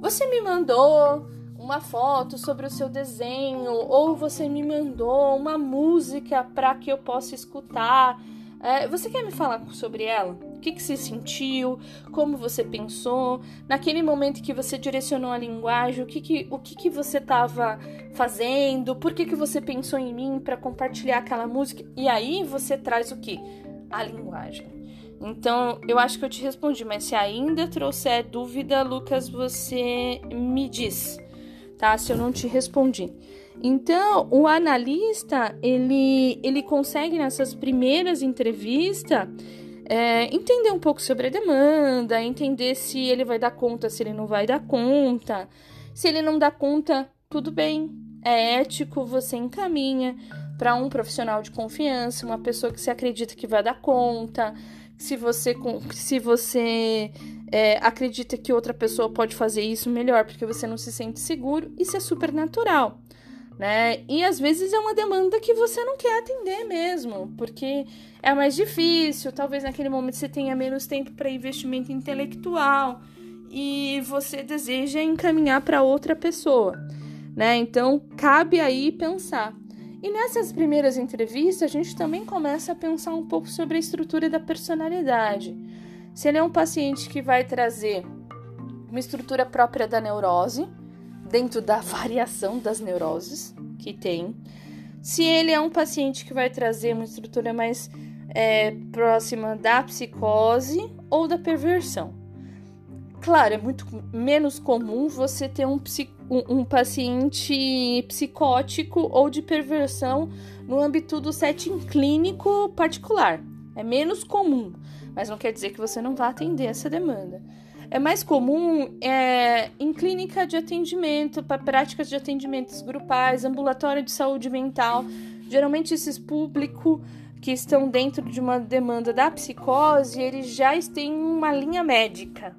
Você me mandou uma foto sobre o seu desenho, ou você me mandou uma música para que eu possa escutar. É, você quer me falar sobre ela? que, que você sentiu, como você pensou, naquele momento que você direcionou a linguagem, o que, que, o que, que você estava fazendo, por que, que você pensou em mim para compartilhar aquela música. E aí você traz o que? A linguagem. Então, eu acho que eu te respondi, mas se ainda trouxer dúvida, Lucas, você me diz, tá? Se eu não te respondi. Então, o analista, ele, ele consegue nessas primeiras entrevistas é, entender um pouco sobre a demanda, entender se ele vai dar conta, se ele não vai dar conta. Se ele não dá conta, tudo bem, é ético, você encaminha para um profissional de confiança, uma pessoa que você acredita que vai dar conta, se você, se você é, acredita que outra pessoa pode fazer isso melhor porque você não se sente seguro, isso é super natural. Né? E às vezes é uma demanda que você não quer atender mesmo, porque é mais difícil, talvez naquele momento você tenha menos tempo para investimento intelectual e você deseja encaminhar para outra pessoa, né? Então cabe aí pensar. E nessas primeiras entrevistas, a gente também começa a pensar um pouco sobre a estrutura da personalidade. Se ele é um paciente que vai trazer uma estrutura própria da neurose, dentro da variação das neuroses que tem. Se ele é um paciente que vai trazer uma estrutura mais é, próxima da psicose ou da perversão. Claro, é muito menos comum você ter um, um, um, paciente psicótico ou de perversão no âmbito do setting clínico particular. É menos comum, mas não quer dizer que você não vá atender essa demanda. É mais comum é, em clínica de atendimento, para práticas de atendimentos grupais, ambulatório de saúde mental. Geralmente, esses públicos que estão dentro de uma demanda da psicose, eles já têm uma linha médica.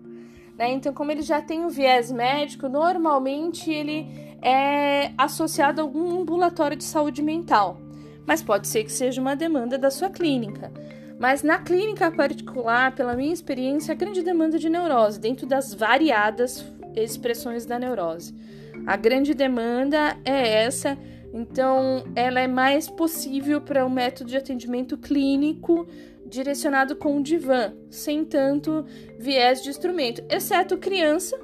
Né? Então, como ele já tem o viés médico, normalmente ele é associado a algum ambulatório de saúde mental, mas pode ser que seja uma demanda da sua clínica. Mas na clínica particular, pela minha experiência, a grande demanda de neurose, dentro das variadas expressões da neurose. A grande demanda é essa, então ela é mais possível para um método de atendimento clínico direcionado com o divã, sem tanto viés de instrumento, exceto criança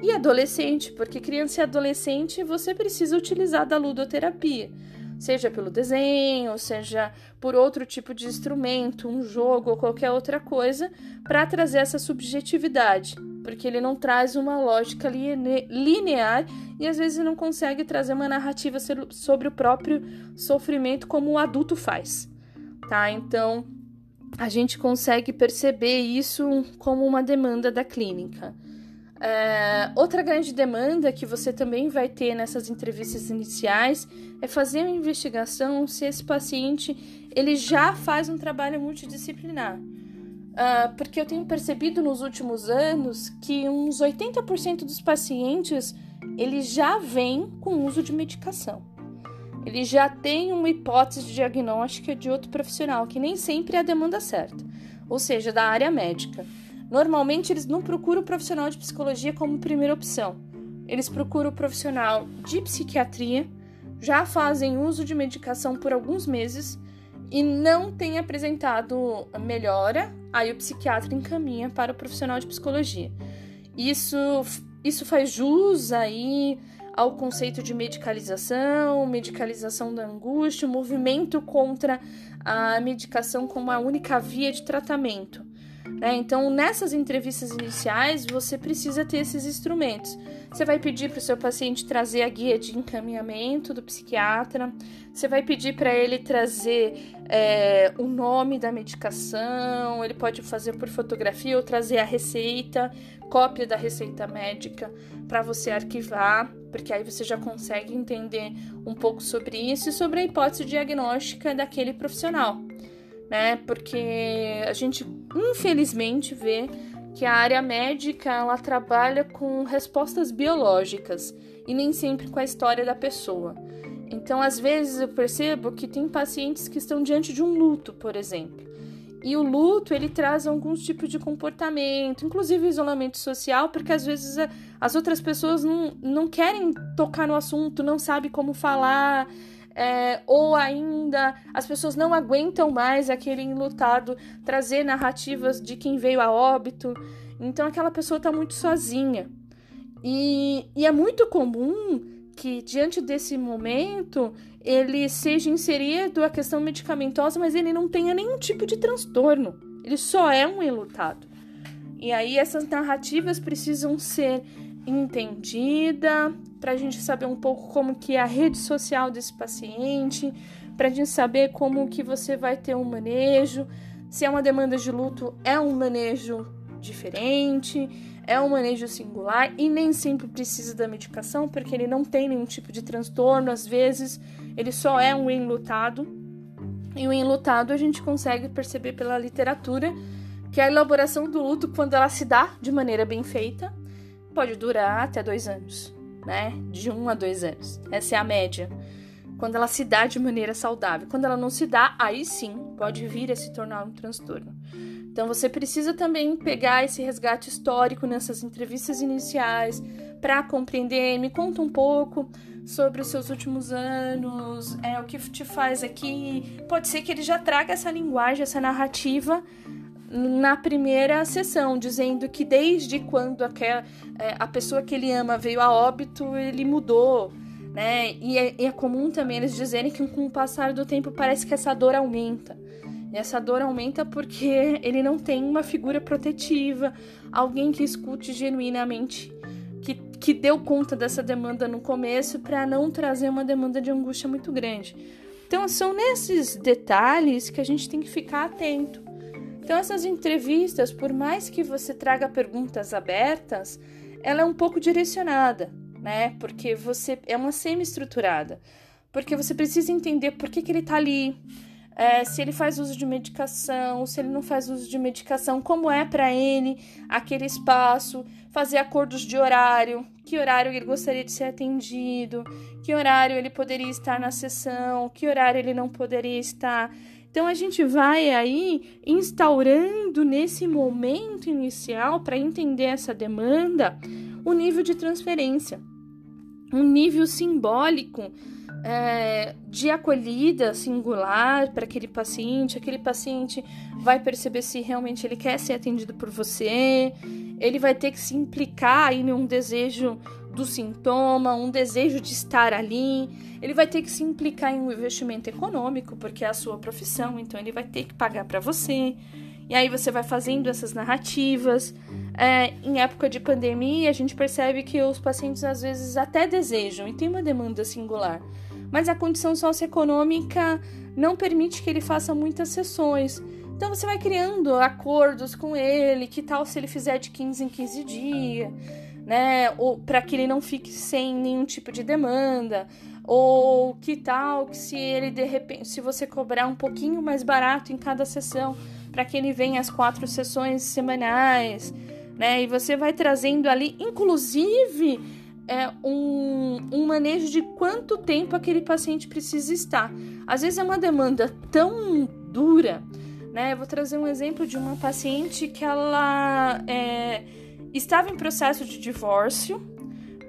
e adolescente, porque criança e adolescente você precisa utilizar da ludoterapia, seja pelo desenho, seja por outro tipo de instrumento, um jogo ou qualquer outra coisa, para trazer essa subjetividade, porque ele não traz uma lógica linear e às vezes não consegue trazer uma narrativa sobre o próprio sofrimento como o adulto faz, tá? Então, a gente consegue perceber isso como uma demanda da clínica. É, outra grande demanda que você também vai ter nessas entrevistas iniciais é fazer uma investigação se esse paciente ele já faz um trabalho multidisciplinar. Uh, porque eu tenho percebido nos últimos anos que uns 80% dos pacientes ele já vem com uso de medicação ele já tem uma hipótese diagnóstica de outro profissional, que nem sempre é a demanda certa, ou seja, da área médica. Normalmente eles não procuram o profissional de psicologia como primeira opção. Eles procuram o profissional de psiquiatria, já fazem uso de medicação por alguns meses e não tem apresentado melhora, aí o psiquiatra encaminha para o profissional de psicologia. Isso, isso faz jus aí ao conceito de medicalização, medicalização da angústia, o movimento contra a medicação como a única via de tratamento. Né? Então, nessas entrevistas iniciais, você precisa ter esses instrumentos. Você vai pedir para o seu paciente trazer a guia de encaminhamento do psiquiatra, você vai pedir para ele trazer é, o nome da medicação, ele pode fazer por fotografia ou trazer a receita, cópia da receita médica para você arquivar, porque aí você já consegue entender um pouco sobre isso e sobre a hipótese diagnóstica daquele profissional, né? Porque a gente infelizmente vê que a área médica ela trabalha com respostas biológicas e nem sempre com a história da pessoa. Então, às vezes eu percebo que tem pacientes que estão diante de um luto, por exemplo. E o luto, ele traz alguns tipos de comportamento, inclusive isolamento social, porque às vezes as outras pessoas não, não querem tocar no assunto, não sabem como falar, é, ou ainda as pessoas não aguentam mais aquele enlutado trazer narrativas de quem veio a óbito. Então aquela pessoa está muito sozinha. E, e é muito comum que, diante desse momento, ele seja inserido a questão medicamentosa, mas ele não tenha nenhum tipo de transtorno. Ele só é um enlutado. E aí essas narrativas precisam ser entendidas para a gente saber um pouco como que é a rede social desse paciente, para a gente saber como que você vai ter um manejo, se é uma demanda de luto, é um manejo diferente, é um manejo singular e nem sempre precisa da medicação, porque ele não tem nenhum tipo de transtorno, às vezes ele só é um enlutado. E o enlutado a gente consegue perceber pela literatura que a elaboração do luto, quando ela se dá de maneira bem feita, pode durar até dois anos, né? De um a dois anos. Essa é a média. Quando ela se dá de maneira saudável. Quando ela não se dá, aí sim pode vir a se tornar um transtorno. Então você precisa também pegar esse resgate histórico nessas entrevistas iniciais para compreender. Me conta um pouco sobre os seus últimos anos, é o que te faz aqui. Pode ser que ele já traga essa linguagem, essa narrativa na primeira sessão, dizendo que desde quando aquela, é, a pessoa que ele ama veio a óbito, ele mudou. Né? E é, é comum também eles dizerem que com o passar do tempo parece que essa dor aumenta. E essa dor aumenta porque ele não tem uma figura protetiva, alguém que escute genuinamente, que, que deu conta dessa demanda no começo para não trazer uma demanda de angústia muito grande. Então, são nesses detalhes que a gente tem que ficar atento. Então, essas entrevistas, por mais que você traga perguntas abertas, ela é um pouco direcionada, né? Porque você é uma semi-estruturada. Porque você precisa entender por que, que ele está ali, é, se ele faz uso de medicação, se ele não faz uso de medicação, como é para ele aquele espaço, fazer acordos de horário, que horário ele gostaria de ser atendido, que horário ele poderia estar na sessão, que horário ele não poderia estar. Então a gente vai aí instaurando nesse momento inicial para entender essa demanda o nível de transferência, um nível simbólico é, de acolhida singular para aquele paciente. Aquele paciente vai perceber se realmente ele quer ser atendido por você. Ele vai ter que se implicar em um desejo do sintoma, um desejo de estar ali. Ele vai ter que se implicar em um investimento econômico, porque é a sua profissão, então ele vai ter que pagar para você. E aí você vai fazendo essas narrativas. É, em época de pandemia, a gente percebe que os pacientes às vezes até desejam e tem uma demanda singular mas a condição socioeconômica não permite que ele faça muitas sessões. Então você vai criando acordos com ele, que tal se ele fizer de 15 em 15 dias, né? Ou para que ele não fique sem nenhum tipo de demanda, ou que tal que se ele de repente, se você cobrar um pouquinho mais barato em cada sessão, para que ele venha às quatro sessões semanais, né? E você vai trazendo ali, inclusive é, um, um manejo de quanto tempo aquele paciente precisa estar. Às vezes é uma demanda tão dura, né? Eu vou trazer um exemplo de uma paciente que ela é, estava em processo de divórcio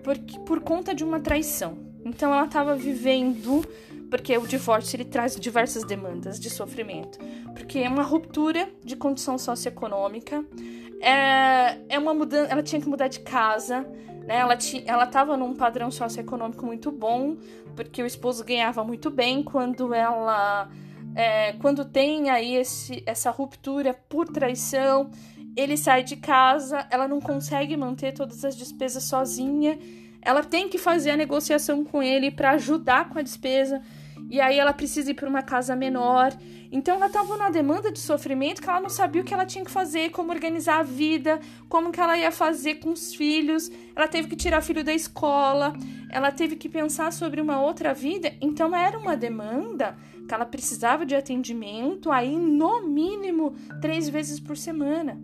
por, por conta de uma traição. Então ela estava vivendo porque o divórcio ele traz diversas demandas de sofrimento, porque é uma ruptura de condição socioeconômica, é, é uma mudança, ela tinha que mudar de casa, né? Ela ela estava num padrão socioeconômico muito bom, porque o esposo ganhava muito bem quando ela é, quando tem aí esse, essa ruptura por traição, ele sai de casa, ela não consegue manter todas as despesas sozinha, ela tem que fazer a negociação com ele para ajudar com a despesa e aí ela precisa ir para uma casa menor. Então ela estava numa demanda de sofrimento que ela não sabia o que ela tinha que fazer, como organizar a vida, como que ela ia fazer com os filhos. Ela teve que tirar filho da escola, ela teve que pensar sobre uma outra vida. Então era uma demanda que ela precisava de atendimento aí no mínimo três vezes por semana.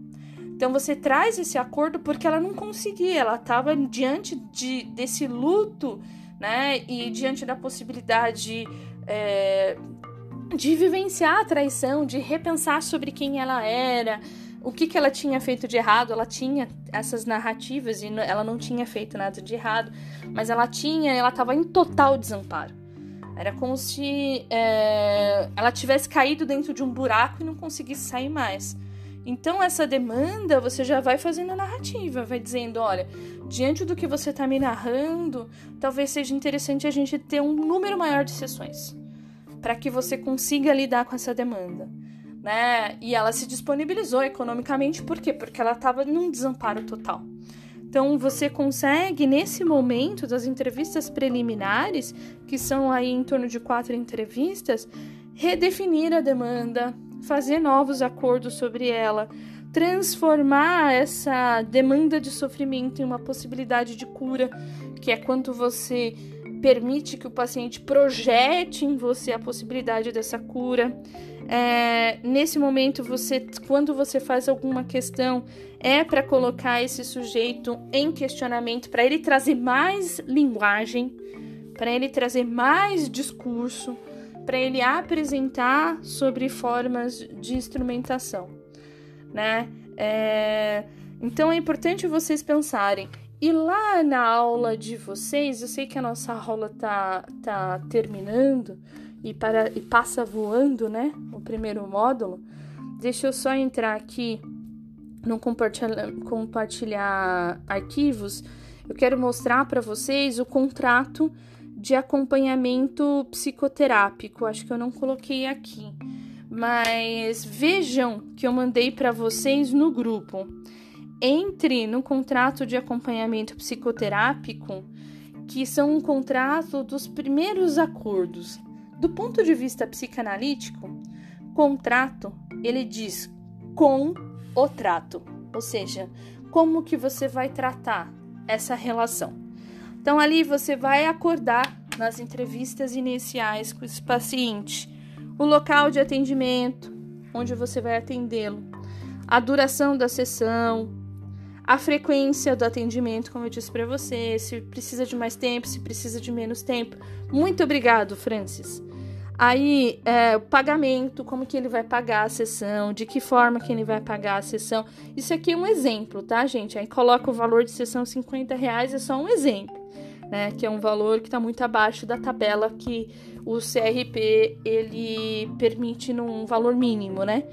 Então você traz esse acordo porque ela não conseguia, ela estava diante de, desse luto, né? E diante da possibilidade é, de vivenciar a traição, de repensar sobre quem ela era, o que, que ela tinha feito de errado. Ela tinha essas narrativas e ela não tinha feito nada de errado, mas ela tinha, ela estava em total desamparo. Era como se é, ela tivesse caído dentro de um buraco e não conseguisse sair mais. Então, essa demanda você já vai fazendo a narrativa, vai dizendo: olha, diante do que você está me narrando, talvez seja interessante a gente ter um número maior de sessões para que você consiga lidar com essa demanda. Né? E ela se disponibilizou economicamente, por quê? Porque ela estava num desamparo total. Então você consegue, nesse momento das entrevistas preliminares, que são aí em torno de quatro entrevistas, redefinir a demanda, fazer novos acordos sobre ela, transformar essa demanda de sofrimento em uma possibilidade de cura, que é quando você permite que o paciente projete em você a possibilidade dessa cura. É, nesse momento, você, quando você faz alguma questão, é para colocar esse sujeito em questionamento, para ele trazer mais linguagem, para ele trazer mais discurso, para ele apresentar sobre formas de instrumentação, né? É, então é importante vocês pensarem e lá na aula de vocês, eu sei que a nossa aula tá, tá terminando e, para, e passa voando, né? O primeiro módulo. Deixa eu só entrar aqui no compartilhar, compartilhar arquivos. Eu quero mostrar para vocês o contrato de acompanhamento psicoterápico. Acho que eu não coloquei aqui, mas vejam que eu mandei para vocês no grupo entre no contrato de acompanhamento psicoterápico, que são um contrato dos primeiros acordos. Do ponto de vista psicanalítico, contrato, ele diz com o trato, ou seja, como que você vai tratar essa relação. Então ali você vai acordar nas entrevistas iniciais com esse paciente o local de atendimento, onde você vai atendê-lo, a duração da sessão, a frequência do atendimento, como eu disse para você, se precisa de mais tempo, se precisa de menos tempo. Muito obrigado, Francis. Aí, é, o pagamento, como que ele vai pagar a sessão, de que forma que ele vai pagar a sessão. Isso aqui é um exemplo, tá, gente? Aí coloca o valor de sessão 50 reais, é só um exemplo, né? Que é um valor que está muito abaixo da tabela que o CRP ele permite num valor mínimo, né?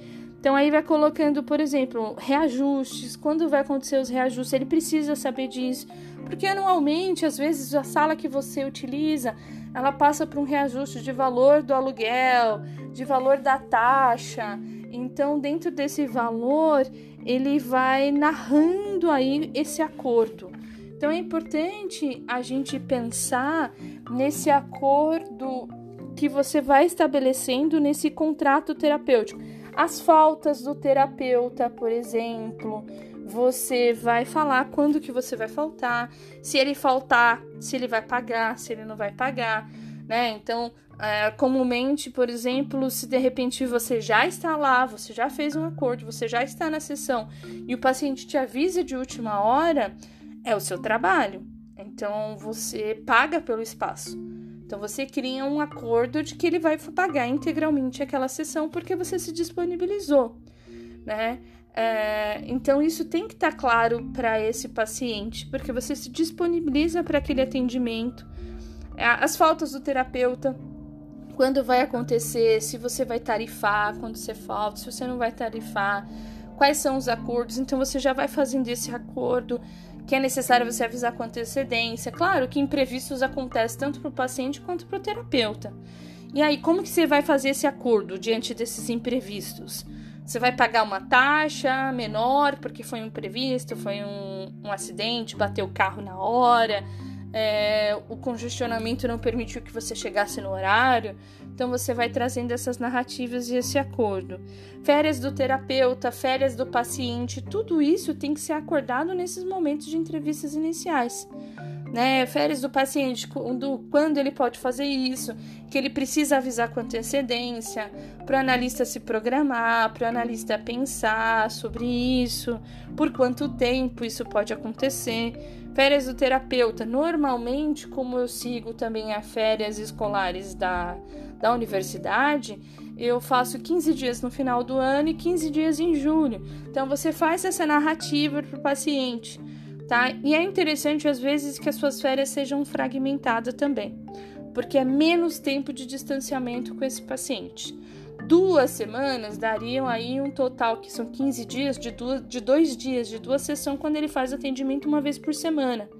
Então aí vai colocando, por exemplo, reajustes, quando vai acontecer os reajustes, ele precisa saber disso, porque anualmente, às vezes a sala que você utiliza, ela passa por um reajuste de valor do aluguel, de valor da taxa. Então, dentro desse valor, ele vai narrando aí esse acordo. Então é importante a gente pensar nesse acordo que você vai estabelecendo nesse contrato terapêutico as faltas do terapeuta, por exemplo, você vai falar quando que você vai faltar, se ele faltar, se ele vai pagar, se ele não vai pagar, né? Então, é, comumente, por exemplo, se de repente você já está lá, você já fez um acordo, você já está na sessão e o paciente te avisa de última hora, é o seu trabalho. Então, você paga pelo espaço. Então você cria um acordo de que ele vai pagar integralmente aquela sessão porque você se disponibilizou, né? É, então isso tem que estar tá claro para esse paciente, porque você se disponibiliza para aquele atendimento. É, as faltas do terapeuta, quando vai acontecer, se você vai tarifar, quando você falta, se você não vai tarifar, quais são os acordos. Então você já vai fazendo esse acordo que é necessário você avisar com antecedência. Claro que imprevistos acontecem tanto para o paciente quanto para o terapeuta. E aí, como que você vai fazer esse acordo diante desses imprevistos? Você vai pagar uma taxa menor porque foi um imprevisto, foi um, um acidente, bateu o carro na hora, é, o congestionamento não permitiu que você chegasse no horário. Então você vai trazendo essas narrativas e esse acordo. Férias do terapeuta, férias do paciente, tudo isso tem que ser acordado nesses momentos de entrevistas iniciais. Né? Férias do paciente, quando, quando ele pode fazer isso, que ele precisa avisar com antecedência, para o analista se programar, para o analista pensar sobre isso, por quanto tempo isso pode acontecer. Férias do terapeuta, normalmente, como eu sigo também as férias escolares da, da universidade, eu faço 15 dias no final do ano e 15 dias em julho. Então você faz essa narrativa para o paciente, tá? E é interessante às vezes que as suas férias sejam fragmentadas também, porque é menos tempo de distanciamento com esse paciente. Duas semanas dariam aí um total que são 15 dias de, duas, de dois dias de duas sessões quando ele faz atendimento uma vez por semana.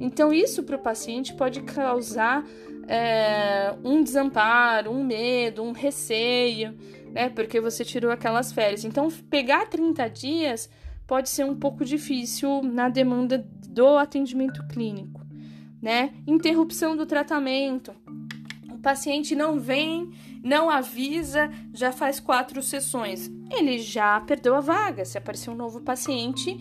Então, isso para o paciente pode causar é, um desamparo, um medo, um receio, né? Porque você tirou aquelas férias. Então, pegar 30 dias pode ser um pouco difícil na demanda do atendimento clínico, né? Interrupção do tratamento paciente não vem, não avisa, já faz quatro sessões. Ele já perdeu a vaga. Se aparecer um novo paciente,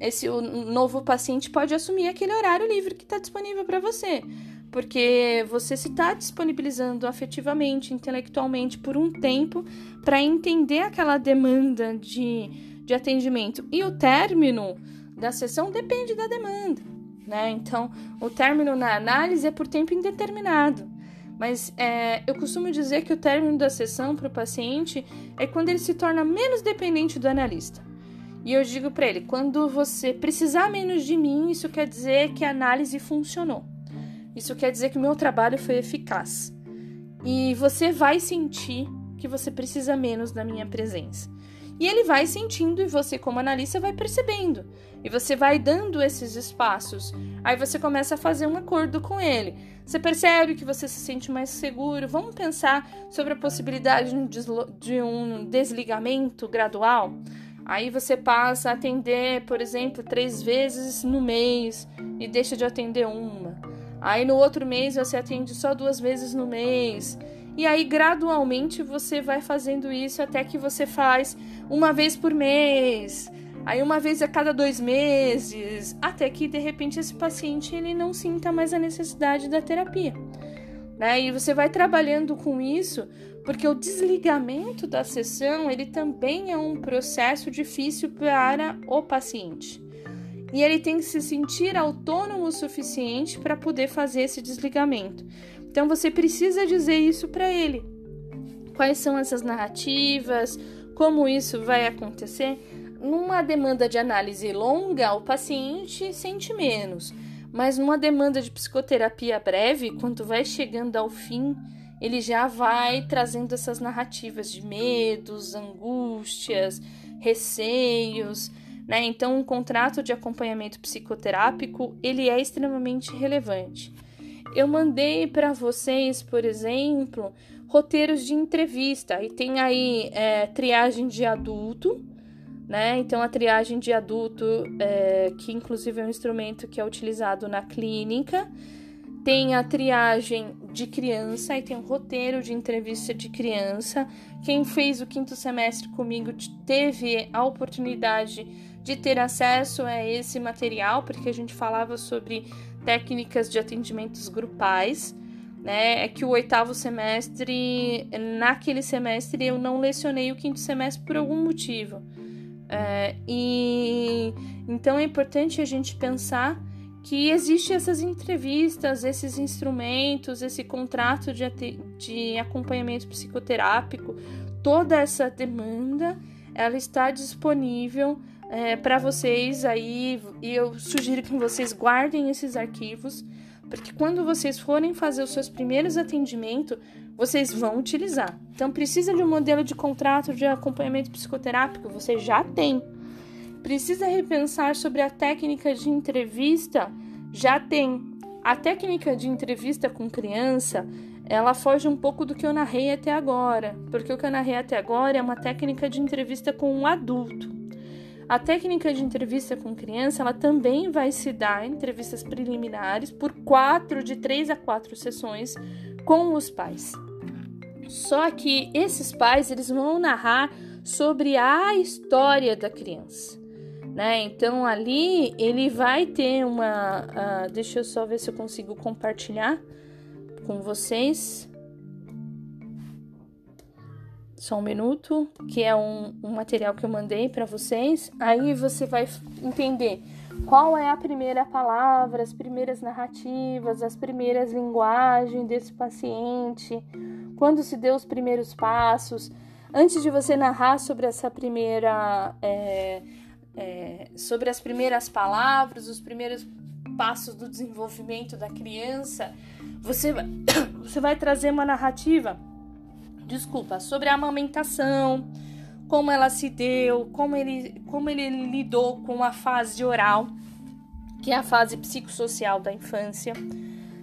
esse o novo paciente pode assumir aquele horário livre que está disponível para você. Porque você se está disponibilizando afetivamente, intelectualmente por um tempo para entender aquela demanda de, de atendimento. E o término da sessão depende da demanda. Né? Então, o término na análise é por tempo indeterminado. Mas é, eu costumo dizer que o término da sessão para o paciente é quando ele se torna menos dependente do analista. E eu digo para ele: quando você precisar menos de mim, isso quer dizer que a análise funcionou. Isso quer dizer que o meu trabalho foi eficaz. E você vai sentir que você precisa menos da minha presença. E ele vai sentindo e você, como analista, vai percebendo. E você vai dando esses espaços. Aí você começa a fazer um acordo com ele. Você percebe que você se sente mais seguro. Vamos pensar sobre a possibilidade de um desligamento gradual. Aí você passa a atender, por exemplo, três vezes no mês e deixa de atender uma. Aí no outro mês você atende só duas vezes no mês. E aí, gradualmente, você vai fazendo isso até que você faz uma vez por mês, aí uma vez a cada dois meses, até que de repente esse paciente ele não sinta mais a necessidade da terapia. Né? E você vai trabalhando com isso, porque o desligamento da sessão ele também é um processo difícil para o paciente. E ele tem que se sentir autônomo o suficiente para poder fazer esse desligamento. Então você precisa dizer isso para ele. Quais são essas narrativas? Como isso vai acontecer? Numa demanda de análise longa, o paciente sente menos, mas numa demanda de psicoterapia breve, quando vai chegando ao fim, ele já vai trazendo essas narrativas de medos, angústias, receios, né? Então, um contrato de acompanhamento psicoterápico, ele é extremamente relevante. Eu mandei para vocês, por exemplo, roteiros de entrevista e tem aí é, triagem de adulto, né? Então a triagem de adulto, é, que inclusive é um instrumento que é utilizado na clínica, tem a triagem de criança e tem um roteiro de entrevista de criança. Quem fez o quinto semestre comigo teve a oportunidade de ter acesso a esse material, porque a gente falava sobre técnicas de atendimentos grupais, né? É que o oitavo semestre, naquele semestre, eu não lecionei o quinto semestre por algum motivo. É, e então é importante a gente pensar que existe essas entrevistas, esses instrumentos, esse contrato de, de acompanhamento psicoterápico, toda essa demanda, ela está disponível é, para vocês aí e eu sugiro que vocês guardem esses arquivos, porque quando vocês forem fazer os seus primeiros atendimentos, vocês vão utilizar. Então, precisa de um modelo de contrato de acompanhamento psicoterápico? Você já tem. Precisa repensar sobre a técnica de entrevista? Já tem. A técnica de entrevista com criança, ela foge um pouco do que eu narrei até agora, porque o que eu narrei até agora é uma técnica de entrevista com um adulto. A técnica de entrevista com criança, ela também vai se dar entrevistas preliminares por quatro, de três a quatro sessões com os pais. Só que esses pais, eles vão narrar sobre a história da criança. Né? Então ali ele vai ter uma. Uh, deixa eu só ver se eu consigo compartilhar com vocês só um minuto, que é um, um material que eu mandei para vocês. Aí você vai entender qual é a primeira palavra, as primeiras narrativas, as primeiras linguagens desse paciente, quando se deu os primeiros passos. Antes de você narrar sobre essa primeira. É, é, sobre as primeiras palavras, os primeiros passos do desenvolvimento da criança, você, você vai trazer uma narrativa desculpa, sobre a amamentação, como ela se deu, como ele, como ele lidou com a fase oral, que é a fase psicossocial da infância.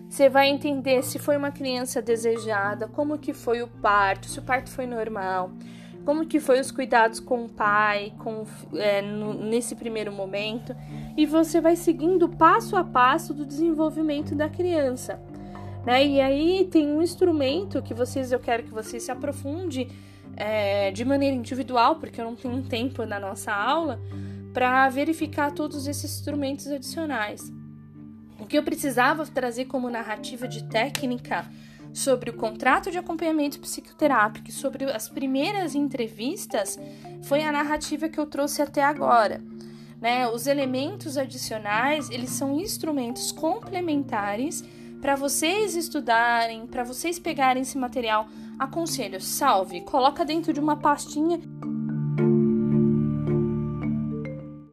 Você vai entender se foi uma criança desejada, como que foi o parto, se o parto foi normal, como que foi os cuidados com o pai, com é, no, nesse primeiro momento, e você vai seguindo passo a passo do desenvolvimento da criança. Né? E aí tem um instrumento que vocês eu quero que vocês se aprofunde é, de maneira individual, porque eu não tenho tempo na nossa aula, para verificar todos esses instrumentos adicionais. O que eu precisava trazer como narrativa de técnica sobre o contrato de acompanhamento psicoterápico sobre as primeiras entrevistas foi a narrativa que eu trouxe até agora. Né? Os elementos adicionais, eles são instrumentos complementares para vocês estudarem, para vocês pegarem esse material. Aconselho, salve, coloca dentro de uma pastinha